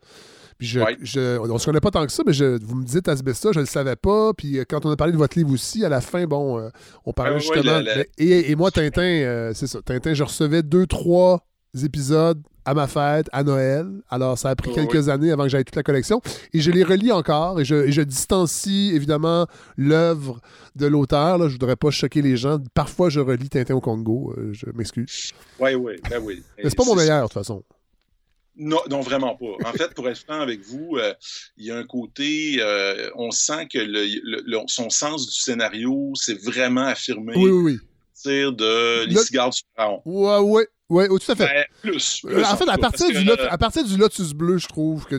Puis je, on se connaît pas tant que ça, mais vous me dites Asbesta, je le savais pas. Puis euh, quand on a parlé de votre livre aussi, à la fin, bon, euh, on parlait ah justement. et, moi, Tintin, euh, c'est ça. Tintin, je recevais deux, trois épisodes à ma fête, à Noël. Alors, ça a pris quelques années avant que j'aille toute la collection. Et je les relis encore et je, distancie évidemment l'œuvre de l'auteur. Je ne voudrais pas choquer les gens. Parfois, je relis Tintin au Congo. Euh, je m'excuse. Oui, oui, ben oui. Mais c'est pas mon meilleur, de toute façon. Non, non, vraiment pas. En fait, pour être franc avec vous, euh, il y a un côté, euh, on sent que le, son sens du scénario s'est vraiment affirmé. Oui, oui, oui. de Les cigares du pharaon. Ouais, ouais. Oui, tout à fait. Ben, plus, en fait, à partir, du à partir, du Lotus bleu, je trouve que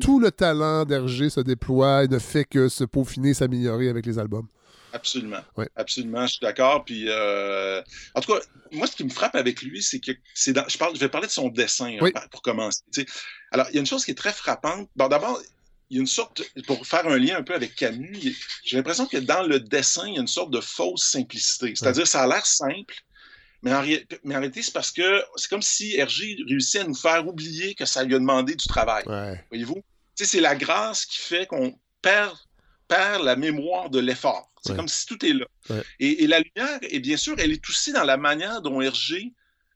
tout, le talent d'Hergé se déploie et ne fait que se peaufiner, s'améliorer avec les albums. Absolument. Absolument, je suis d'accord. Puis, euh, en tout cas, moi, ce qui me frappe avec lui, c'est que c'est je, parle, je vais parler de son dessin hein, pour commencer. Alors, il y a une chose qui est très frappante. Bon, d'abord, il y a une sorte, pour faire un lien un peu avec Camus, j'ai l'impression que dans le dessin, il y a une sorte de fausse simplicité. C'est-à-dire, ça a l'air simple, mais en, mais en réalité, c'est parce que c'est comme si Hergé réussit à nous faire oublier que ça lui a demandé du travail. Voyez-vous? C'est la grâce qui fait qu'on perd, perd la mémoire de l'effort. C'est comme si tout est là. Et, la lumière, et bien sûr, elle est aussi dans la manière dont Hergé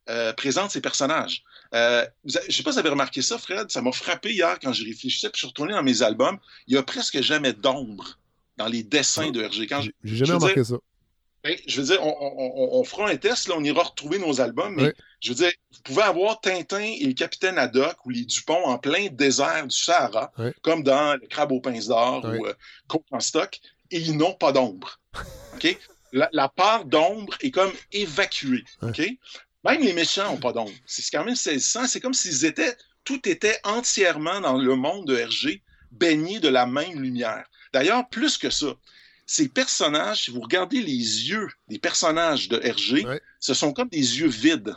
euh, présente ses personnages. Euh, je ne sais pas si vous avez remarqué ça, Fred, ça m'a frappé hier quand je réfléchissais, puis je suis retourné dans mes albums. Il n'y a presque jamais d'ombre dans les dessins de Hergé. J'ai jamais remarqué ça. Je veux dire, on, fera un test, là, on ira retrouver nos albums, mais je veux dire, vous pouvez avoir Tintin et le Capitaine Haddock ou les Dupont en plein désert du Sahara, comme dans Le Crabe aux pinces d'or ou euh, en stock, et ils n'ont pas d'ombre. OK? La, part d'ombre est comme évacuée. OK? Même les méchants n'ont pas d'ombre. C'est quand même saisissant. C'est comme s'ils étaient, tout était entièrement dans le monde de Hergé, baigné de la même lumière. D'ailleurs, plus que ça, ces personnages, si vous regardez les yeux des personnages de Hergé, ce sont comme des yeux vides,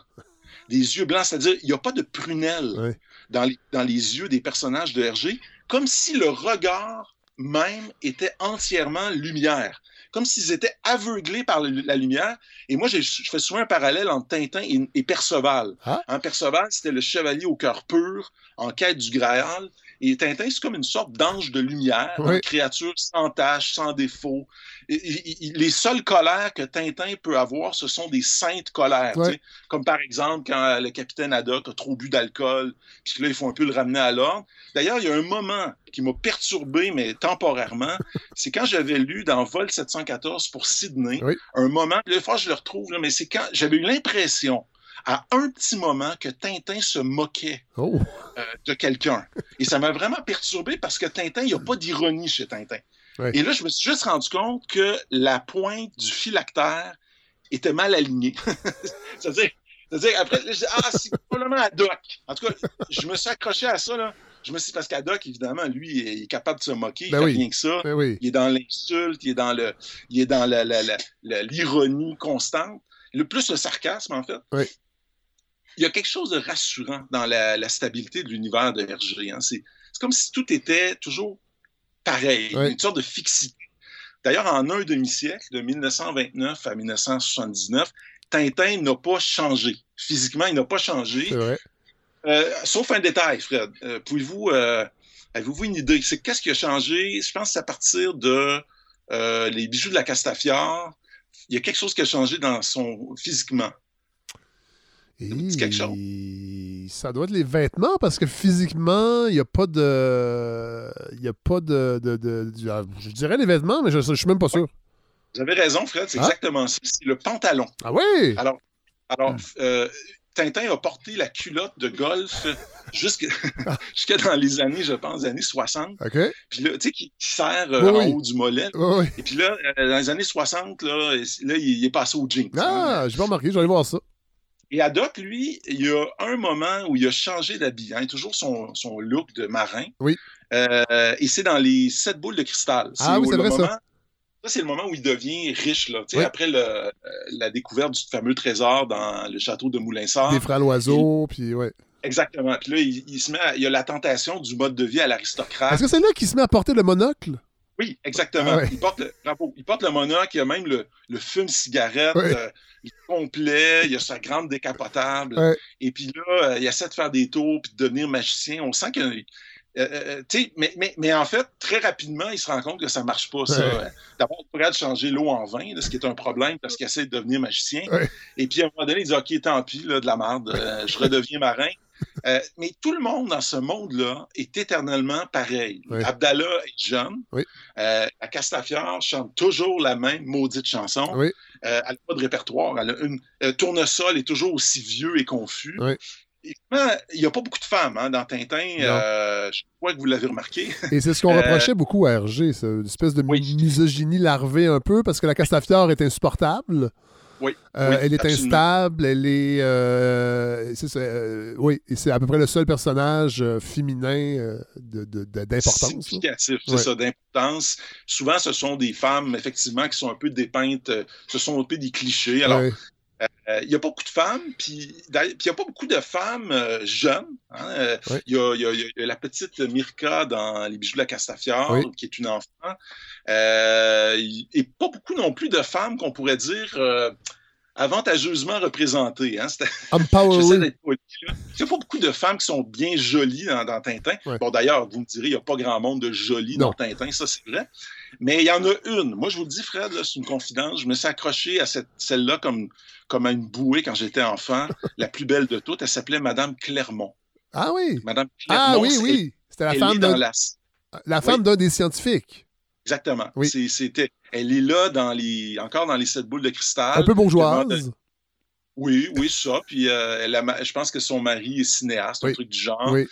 des yeux blancs, c'est-à-dire il n'y a pas de prunelle dans, les, dans les yeux des personnages de Hergé, comme si le regard même était entièrement lumière comme s'ils étaient aveuglés par la lumière. Et moi, je fais souvent un parallèle entre Tintin et, Perceval. Ah. Hein, Perceval, c'était le chevalier au cœur pur, en quête du Graal. Et Tintin, c'est comme une sorte d'ange de lumière, une créature sans tache, sans défaut. les seules colères que Tintin peut avoir, ce sont des saintes colères. Comme par exemple quand le capitaine Haddock a trop bu d'alcool, puis là, il faut un peu le ramener à l'ordre. D'ailleurs, il y a un moment qui m'a perturbé, mais temporairement, c'est quand j'avais lu dans Vol 714 pour Sydney, un moment, là, fois je le retrouve, mais c'est quand j'avais eu l'impression à un petit moment que Tintin se moquait oh. euh, de quelqu'un. Et ça m'a vraiment perturbé parce que Tintin, il n'y a pas d'ironie chez Tintin. Et là, je me suis juste rendu compte que la pointe du phylactère était mal alignée. C'est-à-dire, après, je dis, ah, c'est probablement Haddock. En tout cas, je me suis accroché à ça, là. Je me suis dit, parce qu'Haddock, évidemment, lui, il est capable de se moquer, il ben fait rien que ça. Ben il est dans l'insulte, il est dans le, il est dans l'ironie constante. Le plus le sarcasme, en fait. Oui il y a quelque chose de rassurant dans la, stabilité de l'univers de Hergé. Hein. C'est comme si tout était toujours pareil, une sorte de fixité. D'ailleurs, en un demi-siècle, de 1929 à 1979, Tintin n'a pas changé. Physiquement, il n'a pas changé. Euh, sauf un détail, Fred. Euh, pouvez-vous, euh, avez-vous une idée? C'est qu'est-ce qui a changé? Je pense que c'est à partir de les bijoux de la Castafiore. Il y a quelque chose qui a changé dans son physiquement. Ça doit être les vêtements parce que physiquement, il n'y a pas de. Il n'y a pas de, ah, Je dirais les vêtements, mais je ne suis même pas sûr. Vous avez raison, Fred, c'est ah. exactement ça. C'est le pantalon. Ah oui? Alors, alors euh, Tintin a porté la culotte de golf jusque, jusque dans les années, je pense, années 60. Puis là, tu sais, qui sert euh, en haut du mollet. Et puis là, euh, dans les années 60, là, là il, est passé au jeans. Ah, je vais remarquer, je vais aller voir ça. Et Haddock, lui, il y a un moment où il a changé d'habit. Hein, toujours son, son, look de marin. Oui. Euh, et c'est dans les sept boules de cristal. Ah oui, c'est vrai moment, ça. Ça, c'est le moment où il devient riche, là. Après le, euh, la découverte du fameux trésor dans le château de Moulinsart. Des frères l'oiseau, puis ouais. Exactement. Puis là, il, se met il y a la tentation du mode de vie à l'aristocrate. Est-ce que c'est là qu'il se met à porter le monocle? Oui, exactement. Ah il, porte le, il porte le monocle, il y a même le, le fume-cigarette. Euh, il est complet, il a sa grande décapotable. Et puis là, euh, il essaie de faire des tours puis de devenir magicien. On sent que. Euh, euh, mais, mais, mais, en fait, très rapidement, il se rend compte que ça ne marche pas, ça. D'abord, il pourrait changer l'eau en vin, ce qui est un problème parce qu'il essaie de devenir magicien. Et puis, à un moment donné, il dit OK, tant pis, là, de la merde, je redeviens marin. Mais tout le monde dans ce monde-là est éternellement pareil. Abdallah est jeune. la Castafiore chante toujours la même maudite chanson. Euh, elle n'a pas de répertoire. Elle a une euh, tournesol est toujours aussi vieux et confus. il n'y a pas beaucoup de femmes hein, dans Tintin. Euh, je crois que vous l'avez remarqué. Et c'est ce qu'on reprochait beaucoup à Hergé, une espèce de misogynie larvée un peu, parce que la Castafiore est insupportable. Oui, euh, elle est instable, elle est. Euh, euh, oui, c'est à peu près le seul personnage féminin d'importance. Significatif, c'est ça, d'importance. Souvent, ce sont des femmes, effectivement, qui sont un peu dépeintes, ce sont un peu des clichés. Alors, il n'y a pas beaucoup de femmes, puis il n'y a pas beaucoup de femmes jeunes. Hein, il, y a, la petite Mirka dans Les bijoux de la Castafiore, qui est une enfant. et pas beaucoup non plus de femmes qu'on pourrait dire avantageusement représentées. Hein? J'essaie d'être poli. Il n'y a pas beaucoup de femmes qui sont bien jolies dans, Tintin. Bon, d'ailleurs, vous me direz, il n'y a pas grand monde de jolies dans Tintin, ça c'est vrai. Mais il y en a une. Moi, je vous le dis, Fred, c'est une confidence. Je me suis accroché à celle-là comme, comme à une bouée quand j'étais enfant. la plus belle de toutes, elle s'appelait Madame Clermont. Ah oui? Madame Clermont. Ah oui, oui. C'était la femme d'un la... femme d'un des scientifiques. Exactement. Oui. C'était, elle est là dans les, encore dans les sept boules de cristal. Un peu bourgeoise. Oui, oui, ça. Puis euh, je pense que son mari est cinéaste, un truc du genre. Oui.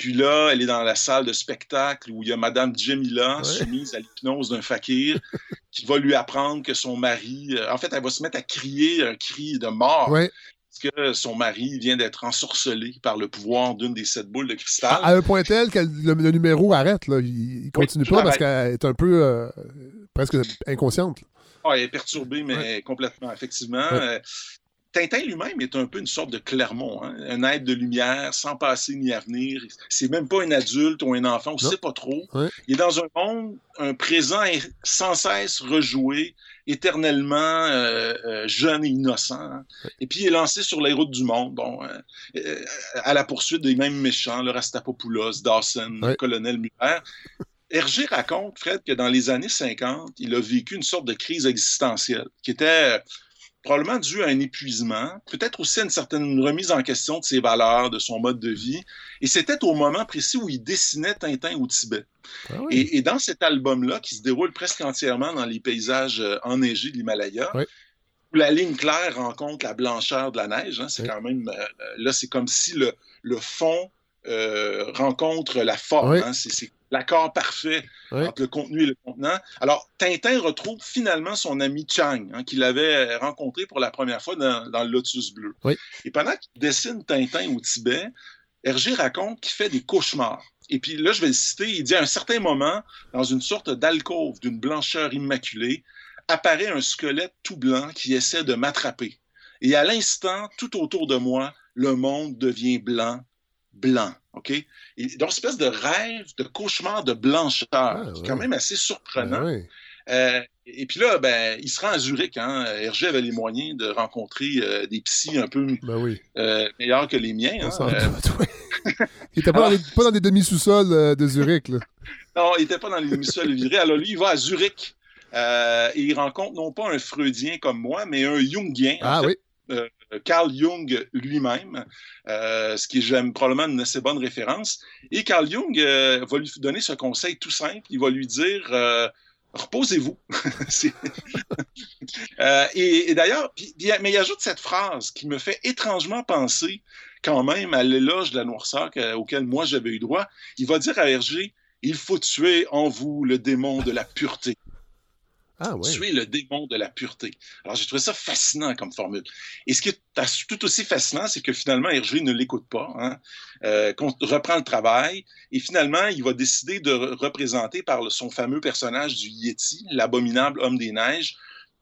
Puis là, elle est dans la salle de spectacle où il y a Madame Jamila, soumise à l'hypnose d'un fakir, qui va lui apprendre que son mari. Euh, en fait, elle va se mettre à crier un cri de mort. Parce que son mari vient d'être ensorcelé par le pouvoir d'une des sept boules de cristal. À, un point tel que le, numéro arrête. Là. Il, ne continue pas parce qu'elle est un peu euh, presque inconsciente. Ah, elle est perturbée, mais complètement, effectivement. Euh, Tintin lui-même est un peu une sorte de Clermont, hein? un être de lumière, sans passer ni à venir. C'est même pas un adulte ou un enfant, on ne sait pas trop. Il est dans un monde, un présent sans cesse rejoué, éternellement euh, euh, jeune et innocent. Hein. Et puis il est lancé sur les routes du monde, bon, euh, à la poursuite des mêmes méchants, le Rastapopoulos, Dawson, le colonel Muller. Hergé raconte, Fred, que dans les années 50, il a vécu une sorte de crise existentielle qui était probablement dû à un épuisement, peut-être aussi à une certaine remise en question de ses valeurs, de son mode de vie. Et c'était au moment précis où il dessinait Tintin au Tibet. Ah et, dans cet album-là, qui se déroule presque entièrement dans les paysages euh, enneigés de l'Himalaya, où la ligne claire rencontre la blancheur de la neige, hein, c'est quand même... Euh, là, c'est comme si le, le fond euh, rencontre la forme. Hein, c'est l'accord parfait entre le contenu et le contenant. Alors, Tintin retrouve finalement son ami Chang, hein, qu'il avait rencontré pour la première fois dans, le Lotus Bleu. Et pendant qu'il dessine Tintin au Tibet, Hergé raconte qu'il fait des cauchemars. Et puis là, je vais le citer, il dit à un certain moment, dans une sorte d'alcôve d'une blancheur immaculée, apparaît un squelette tout blanc qui essaie de m'attraper. Et à l'instant, tout autour de moi, le monde devient blanc, blanc. OK? Et, donc, espèce de rêve, de cauchemar de blancheur, ah, quand même assez surprenant. Ben euh, et puis là, ben, il se rend à Zurich. Hein? Hergé avait les moyens de rencontrer euh, des psys un peu ben euh, meilleurs que les miens. Hein? il n'était pas, dans des demi-sous-sols de Zurich. Là. non, il n'était pas dans les demi-sous-sols de Zurich. Alors lui, il va à Zurich. et il rencontre non pas un freudien comme moi, mais un jungien. Ah oui. Carl Jung lui-même, euh, ce qui est probablement une assez bonne référence. Et Carl Jung euh, va lui donner ce conseil tout simple. Il va lui dire euh, reposez-vous. et, d'ailleurs, mais il ajoute cette phrase qui me fait étrangement penser quand même à l'éloge de la noirceur auquel moi j'avais eu droit. Il va dire à Hergé il faut tuer en vous le démon de la pureté. Ah, Tu es le démon de la pureté. Alors, j'ai trouvé ça fascinant comme formule. Et ce qui est tout aussi fascinant, c'est que finalement, Hergé ne l'écoute pas, hein, euh, reprend le travail, et finalement, il va décider de représenter par son fameux personnage du Yeti, l'abominable homme des neiges,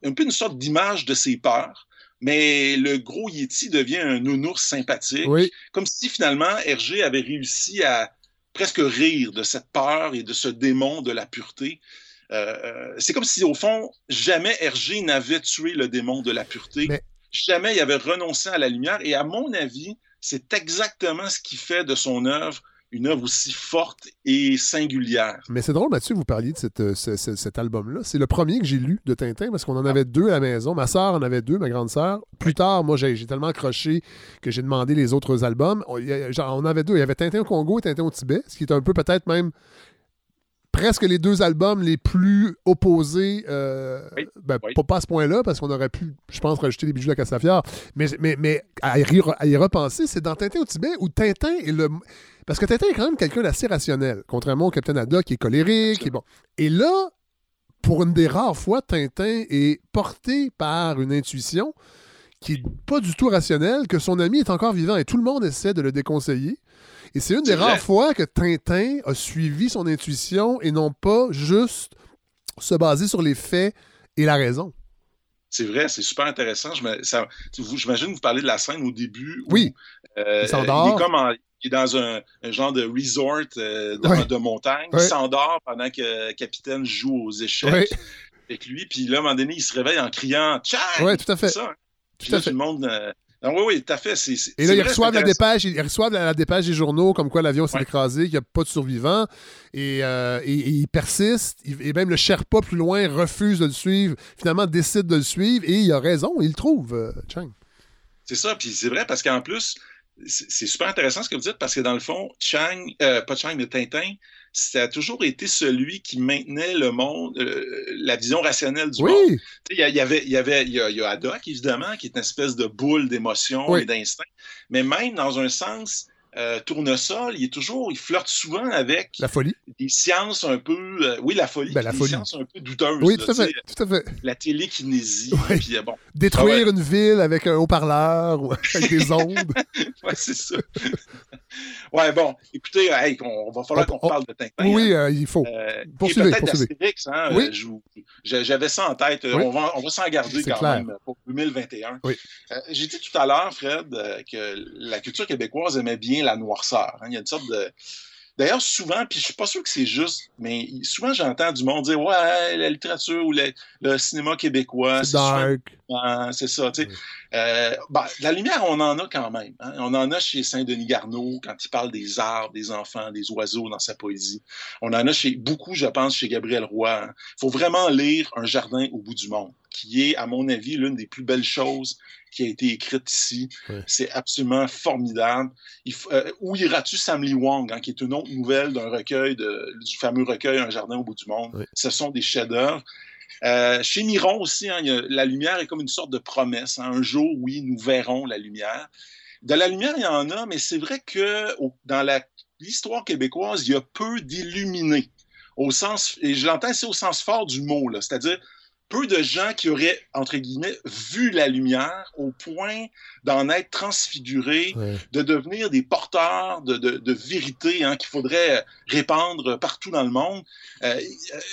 un peu une sorte d'image de ses peurs. Mais le gros Yeti devient un nounours sympathique, comme si finalement Hergé avait réussi à presque rire de cette peur et de ce démon de la pureté. Euh, euh, c'est comme si, au fond, jamais Hergé n'avait tué le démon de la pureté. Jamais il avait renoncé à la lumière. Et à mon avis, c'est exactement ce qui fait de son œuvre une œuvre aussi forte et singulière. Mais c'est drôle, Mathieu, vous parliez de euh, cet album-là. C'est le premier que j'ai lu de Tintin parce qu'on en avait deux à la maison. Ma sœur en avait deux, ma grande sœur. Plus tard, moi, j'ai tellement accroché que j'ai demandé les autres albums. On, on avait deux. Il y avait Tintin au Congo et Tintin au Tibet, ce qui est un peu peut-être même presque les deux albums les plus opposés. Euh, ben, Pas à ce point-là, parce qu'on aurait pu, je pense, rajouter les bijoux de la Castafiore. Mais, mais, mais à, y, repenser, c'est dans Tintin au Tibet où Tintin est le. Parce que Tintin est quand même quelqu'un d'assez rationnel, contrairement au Capitaine Haddock qui est colérique. Et, bon. et là, pour une des rares fois, Tintin est porté par une intuition qui n'est pas du tout rationnelle, que son ami est encore vivant et tout le monde essaie de le déconseiller. Et c'est une des rares fois que Tintin a suivi son intuition et non pas juste se baser sur les faits et la raison. C'est vrai, c'est super intéressant. J'imagine vous parlez de la scène au début. oui. Euh, il est comme il est dans un, genre de resort euh, de, montagne. Il s'endort pendant que le capitaine joue aux échecs avec lui. Puis là, à un moment donné, il se réveille en criant Tchang! Oui, tout à fait. Ça, hein? tout à fait. Tout le monde. Euh, oui, oui, tout à fait. et là, ils reçoivent, la dépêche, ils reçoivent la, dépêche des journaux comme quoi l'avion s'est écrasé, qu'il n'y a pas de survivants. Et, euh, ils persistent. Et même le Sherpa plus loin refuse de le suivre. Finalement, décide de le suivre. Et il a raison, il le trouve, euh, Chang. C'est ça. Puis c'est vrai parce qu'en plus, c'est super intéressant ce que vous dites parce que dans le fond, Chang, euh, pas Chang, mais Tintin, ça a toujours été celui qui maintenait le monde, euh, la vision rationnelle du monde. Il y, avait, il y avait, il y, a, y a Haddock, évidemment, qui est une espèce de boule d'émotion et d'instinct. Mais même dans un sens, euh, Tournesol, il est toujours, il flirte souvent avec la folie. des sciences un peu, euh, oui, la folie, ben, la des folie. sciences un peu douteuses. Oui, tout, à fait, tout à fait. La télékinésie. Puis, euh, bon. Détruire une ville avec un haut-parleur ou avec des ondes. oui, c'est ça. ouais, bon, écoutez, hey, on, va falloir qu'on parle de Tintin. Oui, hein. il faut. poursuivez, peut-être d'Astérix, hein, oui. J'avais ça en tête. On va, on va s'en garder quand même pour 2021. Oui. J'ai dit tout à l'heure, Fred, que la culture québécoise aimait bien la noirceur. Hein. Il y a une sorte de. D'ailleurs, souvent, puis je suis pas sûr que c'est juste, mais souvent j'entends du monde dire Ouais, la littérature ou le, cinéma québécois. C'est dark. C'est ça, tu sais. Euh, bah, la lumière, on en a quand même. Hein. On en a chez Saint-Denis Garneau quand il parle des arbres, des enfants, des oiseaux dans sa poésie. On en a chez beaucoup, je pense, chez Gabriel Roy. Il hein. faut vraiment lire Un jardin au bout du monde, qui est, à mon avis, l'une des plus belles choses qui a été écrite ici. C'est absolument formidable. Euh, où iras-tu Sam Lee Wong, hein, qui est une autre nouvelle d'un recueil, du fameux recueil Un jardin au bout du monde? Ce sont des chefs-d'œuvre. Euh, chez Miron aussi, hein, la lumière est comme une sorte de promesse. Hein. Un jour, oui, nous verrons la lumière. De la lumière, il y en a, mais c'est vrai que dans l'histoire québécoise, il y a peu d'illuminés. Au sens, et je l'entends, c'est au sens fort du mot, c'est-à-dire peu de gens qui auraient, entre guillemets, vu la lumière au point d'en être transfigurés, de devenir des porteurs de, de, vérité hein, qu'il faudrait répandre partout dans le monde. Euh,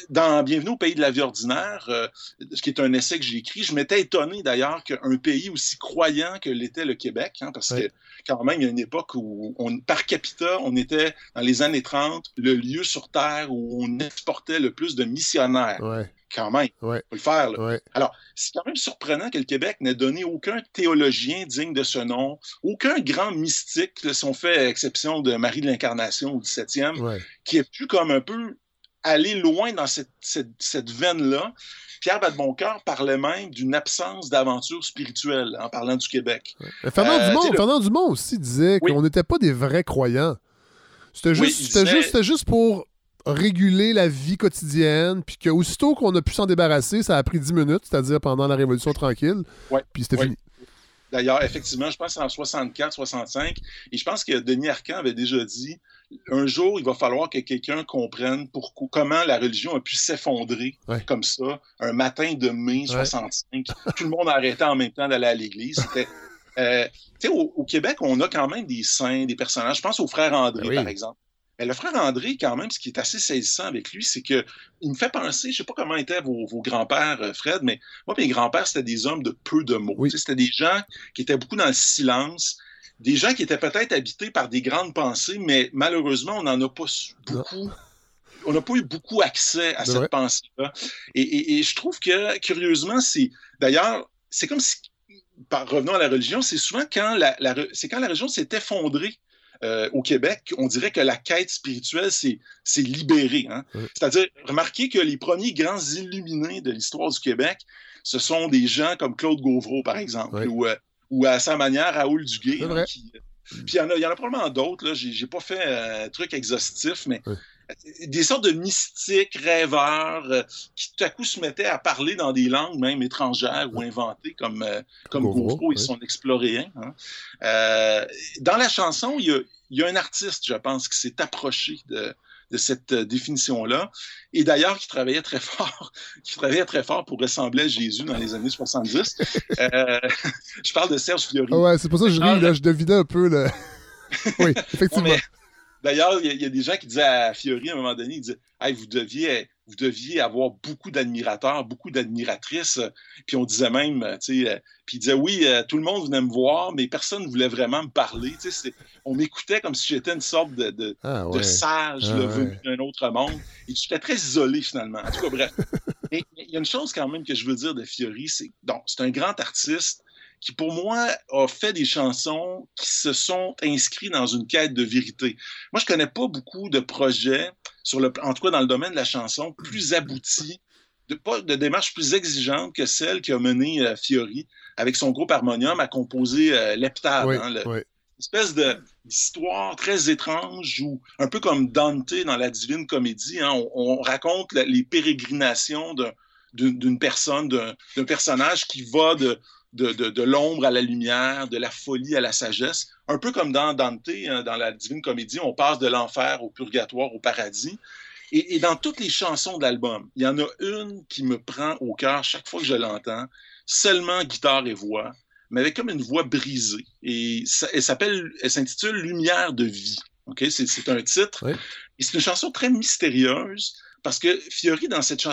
dans Bienvenue au pays de la vie ordinaire, euh, ce qui est un essai que j'ai écrit, je m'étais étonné d'ailleurs qu'un pays aussi croyant que l'était le Québec, hein, parce que quand même, il y a une époque où, on, par capita, on était, dans les années 30, le lieu sur Terre où on exportait le plus de missionnaires quand même. Ouais. Faut le faire. Là. Alors, c'est quand même surprenant que le Québec n'ait donné aucun théologien digne de ce nom, aucun grand mystique, si on fait exception de Marie de l'Incarnation au 17e, qui ait pu comme un peu aller loin dans cette, cette, veine-là. Pierre Badeboncoeur parlait même d'une absence d'aventure spirituelle en parlant du Québec. Fernand, euh, Dumont, Fernand, Dumont, aussi disait qu'on n'était pas des vrais croyants. C'était juste, juste, juste pour réguler la vie quotidienne, puis qu'aussitôt qu'on a pu s'en débarrasser, ça a pris 10 minutes, c'est-à-dire pendant la Révolution tranquille, puis c'était fini. D'ailleurs, effectivement, je pense en 64, 65, et je pense que Denis Arcand avait déjà dit un jour, il va falloir que quelqu'un comprenne pourquoi, comment la religion a pu s'effondrer comme ça, un matin de mai 65. Tout le monde a arrêté en même temps d'aller à l'église. Euh, au, au, Québec, on a quand même des saints, des personnages. Je pense au frère André, ben par exemple. Mais le frère André, quand même, ce qui est assez saisissant avec lui, c'est que il me fait penser, je sais pas comment étaient vos, grands-pères, euh, Fred, mais moi, mes grands-pères, c'était des hommes de peu de mots. C'était des gens qui étaient beaucoup dans le silence, des gens qui étaient peut-être habités par des grandes pensées, mais malheureusement, on n'en a pas beaucoup. On n'a pas eu beaucoup accès à cette pensée-là. Et, je trouve que, curieusement, c'est. D'ailleurs, c'est comme si. Par, revenons à la religion, c'est souvent quand la, c'est quand la religion s'est effondrée euh, au Québec, on dirait que la quête spirituelle s'est libérée. Hein. C'est-à-dire, remarquez que les premiers grands illuminés de l'histoire du Québec, ce sont des gens comme Claude Gauvreau, par exemple, ou, euh, ou, à sa manière Raoul Duguay. Hein, puis il y, en a, y en a probablement d'autres. Je n'ai pas fait un truc exhaustif, mais des sortes de mystiques, rêveurs, euh, qui tout à coup se mettaient à parler dans des langues même étrangères ou inventées, comme, euh, comme Gauvreau et son exploréen. Hein. Euh, dans la chanson, il y a, y a, un artiste, je pense, qui s'est approché de, de cette définition-là, et d'ailleurs qui travaillait très fort, qui travaillait très fort pour ressembler à Jésus dans les années 70. je parle de Serge Fiori. Ah ouais, c'est pour ça que je ris, là, je devinais un peu le... oui, effectivement. D'ailleurs, il y, a des gens qui disaient à Fiori à un moment donné, ils disaient Hey, vous deviez vous deviez avoir beaucoup d'admirateurs, beaucoup d'admiratrices. Puis on disait même, tu sais, puis il disait oui, tout le monde venait me voir, mais personne ne voulait vraiment me parler. Tu sais, on m'écoutait comme si j'étais une sorte de, de, ah sage ah venu d'un autre monde. Et j'étais très isolé finalement. En tout cas, bref. il y a une chose quand même que je veux dire de Fiori, c'est donc c'est un grand artiste qui, pour moi, a fait des chansons qui se sont inscrits dans une quête de vérité. Moi, je connais pas beaucoup de projets, sur le, en tout cas dans le domaine de la chanson, plus aboutis, de, pas de démarches plus exigeantes que celle qui a mené euh, Fiori avec son groupe Harmonium à composer euh. Hein, Une espèce d'histoire très étrange où, un peu comme Dante dans la Divine Comédie, hein, on, raconte les pérégrinations d'une personne, d'un personnage qui va de, de, l'ombre à la lumière, de la folie à la sagesse. Un peu comme dans Dante, hein, dans la Divine Comédie, on passe de l'enfer au purgatoire, au paradis. Et, dans toutes les chansons de l'album, il y en a une qui me prend au cœur chaque fois que je l'entends, seulement guitare et voix, mais avec comme une voix brisée. Et elle s'appelle, elle s'intitule Lumière de vie. Ok, c'est un titre. Et c'est une chanson très mystérieuse parce que Fiori, dans cette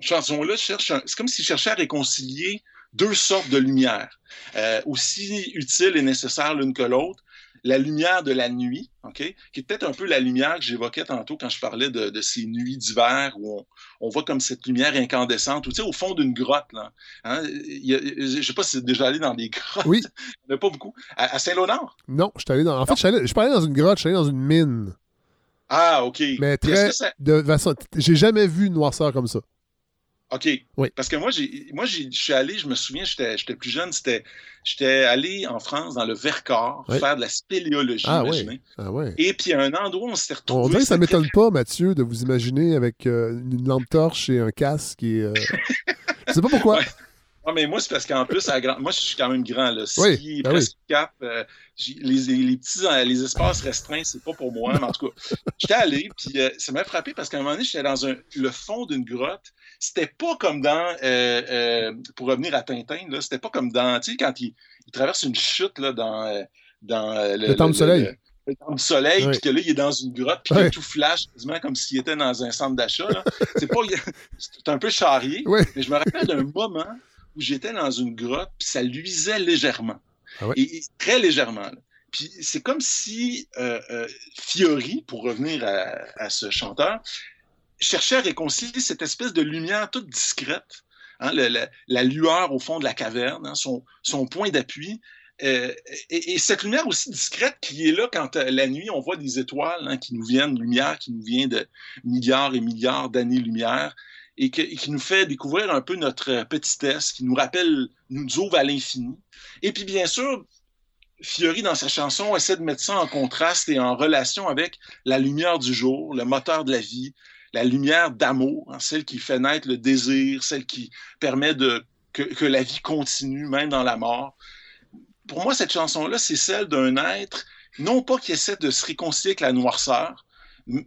chanson-là, cherche, c'est comme s'il cherchait à réconcilier deux sortes de lumière, euh, aussi utiles et nécessaires l'une que l'autre. La lumière de la nuit, ok, qui est peut-être un peu la lumière que j'évoquais tantôt quand je parlais de, ces nuits d'hiver où on, voit comme cette lumière incandescente, ou tu sais, au fond d'une grotte. Là, hein, je ne sais pas si c'est déjà allé dans des grottes. Oui. Il n'y en a pas beaucoup. À, Saint-Léonard? Non, je suis allé dans. En fait, je suis pas allé dans une grotte, je suis allé dans une mine. Ah, OK. Mais très. De façon... J'ai jamais vu une noirceur comme ça. OK. Oui. Parce que moi, j'ai, moi, je suis allé, je me souviens, j'étais, plus jeune, c'était, j'étais allé en France dans le Vercors faire de la spéléologie, ah, imaginez. Ah, ouais. Et puis, à un endroit, on s'était retrouvé. On dirait que ça m'étonne pas, Mathieu, de vous imaginer avec euh, une lampe torche et un casque et. Euh... je sais pas pourquoi. Non, mais moi, c'est parce qu'en plus, moi, je suis quand même grand. Là. oui, ben presque cap, euh, les, les, petits, euh, les espaces restreints, c'est pas pour moi. Mais en tout cas, j'étais allé, puis euh, ça m'a frappé parce qu'à un moment donné, j'étais dans un, le fond d'une grotte. C'était pas comme dans, pour revenir à Tintin, là, c'était pas comme dans, tu sais, quand il, il, traverse une chute là, dans, dans le, le temps du soleil. Le, temps du soleil, puis que là, il est dans une grotte, puis tout flash, quasiment comme s'il était dans un centre d'achat. C'est pas, c'est un peu charrié, mais je me rappelle d'un moment où j'étais dans une grotte, puis ça luisait légèrement. Ah et, très légèrement. Puis c'est comme si euh, euh, Fiori, pour revenir à, ce chanteur, cherchait à réconcilier cette espèce de lumière toute discrète, hein, la, lueur au fond de la caverne, hein, son, son, point d'appui. Euh, et, cette lumière aussi discrète qui est là quand la nuit on voit des étoiles hein, qui nous viennent, lumière qui nous vient de milliards et milliards d'années-lumière et, qui nous fait découvrir un peu notre petitesse, qui nous rappelle, nous ouvre à l'infini. Et puis bien sûr, Fiori, dans sa chanson, essaie de mettre ça en contraste et en relation avec la lumière du jour, le moteur de la vie, la lumière d'amour, hein, celle qui fait naître le désir, celle qui permet de, que, que, la vie continue, même dans la mort. Pour moi, cette chanson-là, c'est celle d'un être, non pas qui essaie de se réconcilier avec la noirceur,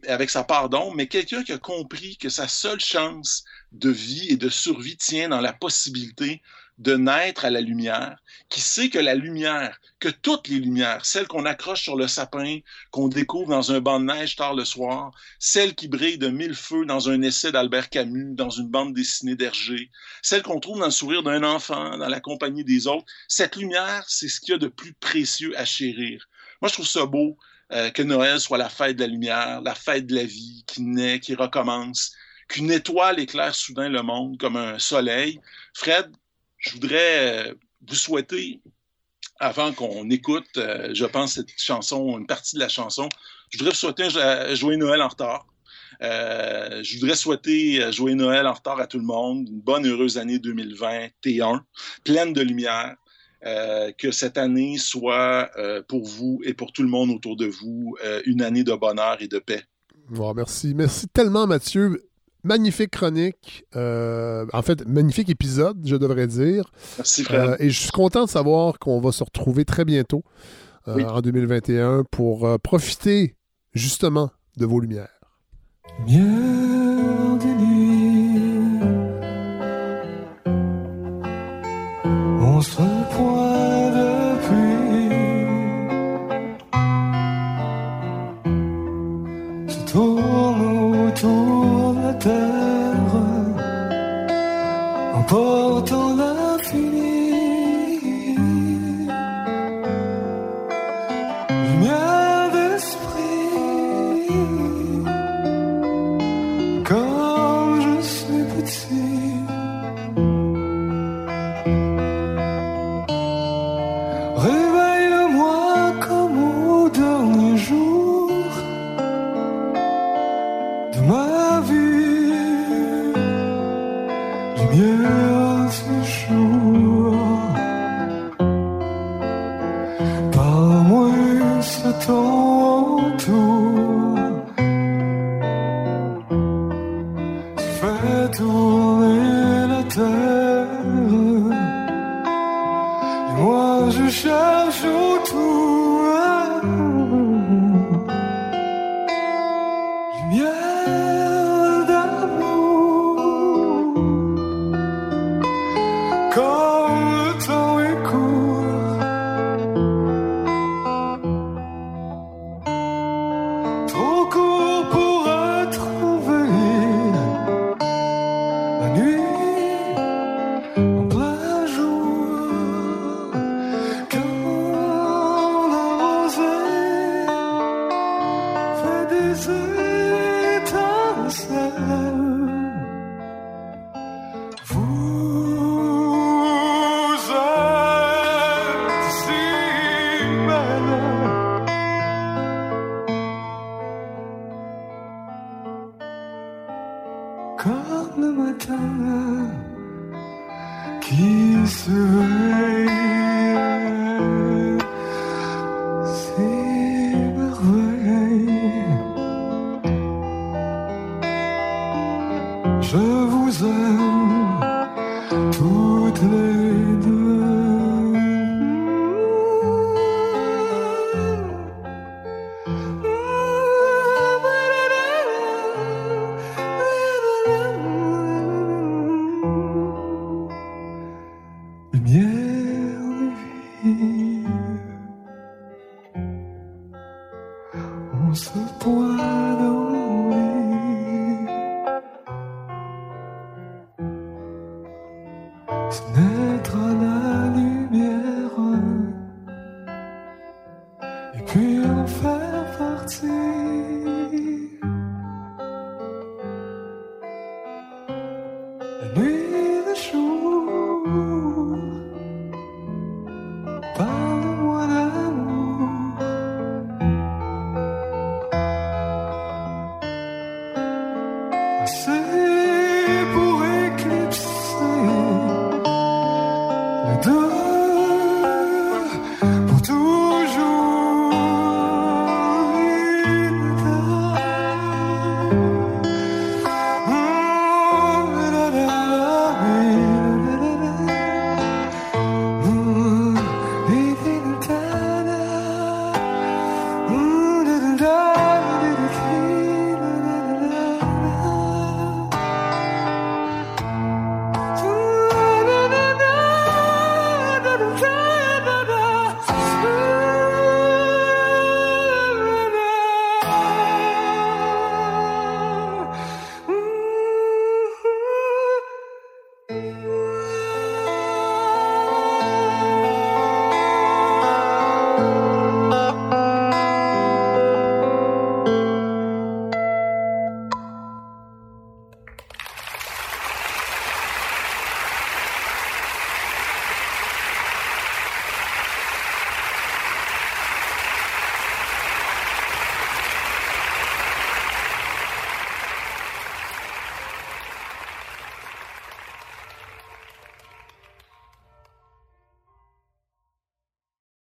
avec sa part mais quelqu'un qui a compris que sa seule chance de vie et de survie tient dans la possibilité de naître à la lumière, qui sait que la lumière, que toutes les lumières, celles qu'on accroche sur le sapin, qu'on découvre dans un banc de neige tard le soir, celles qui brillent de mille feux dans un essai d'Albert Camus, dans une bande dessinée d'Hergé, celles qu'on trouve dans le sourire d'un enfant, dans la compagnie des autres, cette lumière, c'est ce qu'il y a de plus précieux à chérir. Moi, je trouve ça beau euh, que Noël soit la fête de la lumière, la fête de la vie qui naît, qui recommence, qu'une étoile éclaire soudain le monde comme un soleil. Fred, je voudrais euh, vous souhaiter, avant qu'on écoute, euh, je pense, cette chanson, une partie de la chanson, je voudrais vous souhaiter joyeux Noël en retard. je voudrais souhaiter joyeux Noël en retard à tout le monde, une bonne heureuse année 2021, pleine de lumière, euh, que cette année soit euh, pour vous et pour tout le monde autour de vous euh, une année de bonheur et de paix. merci. Merci tellement, Mathieu. Magnifique chronique. en fait, magnifique épisode, je devrais dire. Merci, Fred. et je suis content de savoir qu'on va se retrouver très bientôt en 2021 pour profiter justement de vos lumières. On se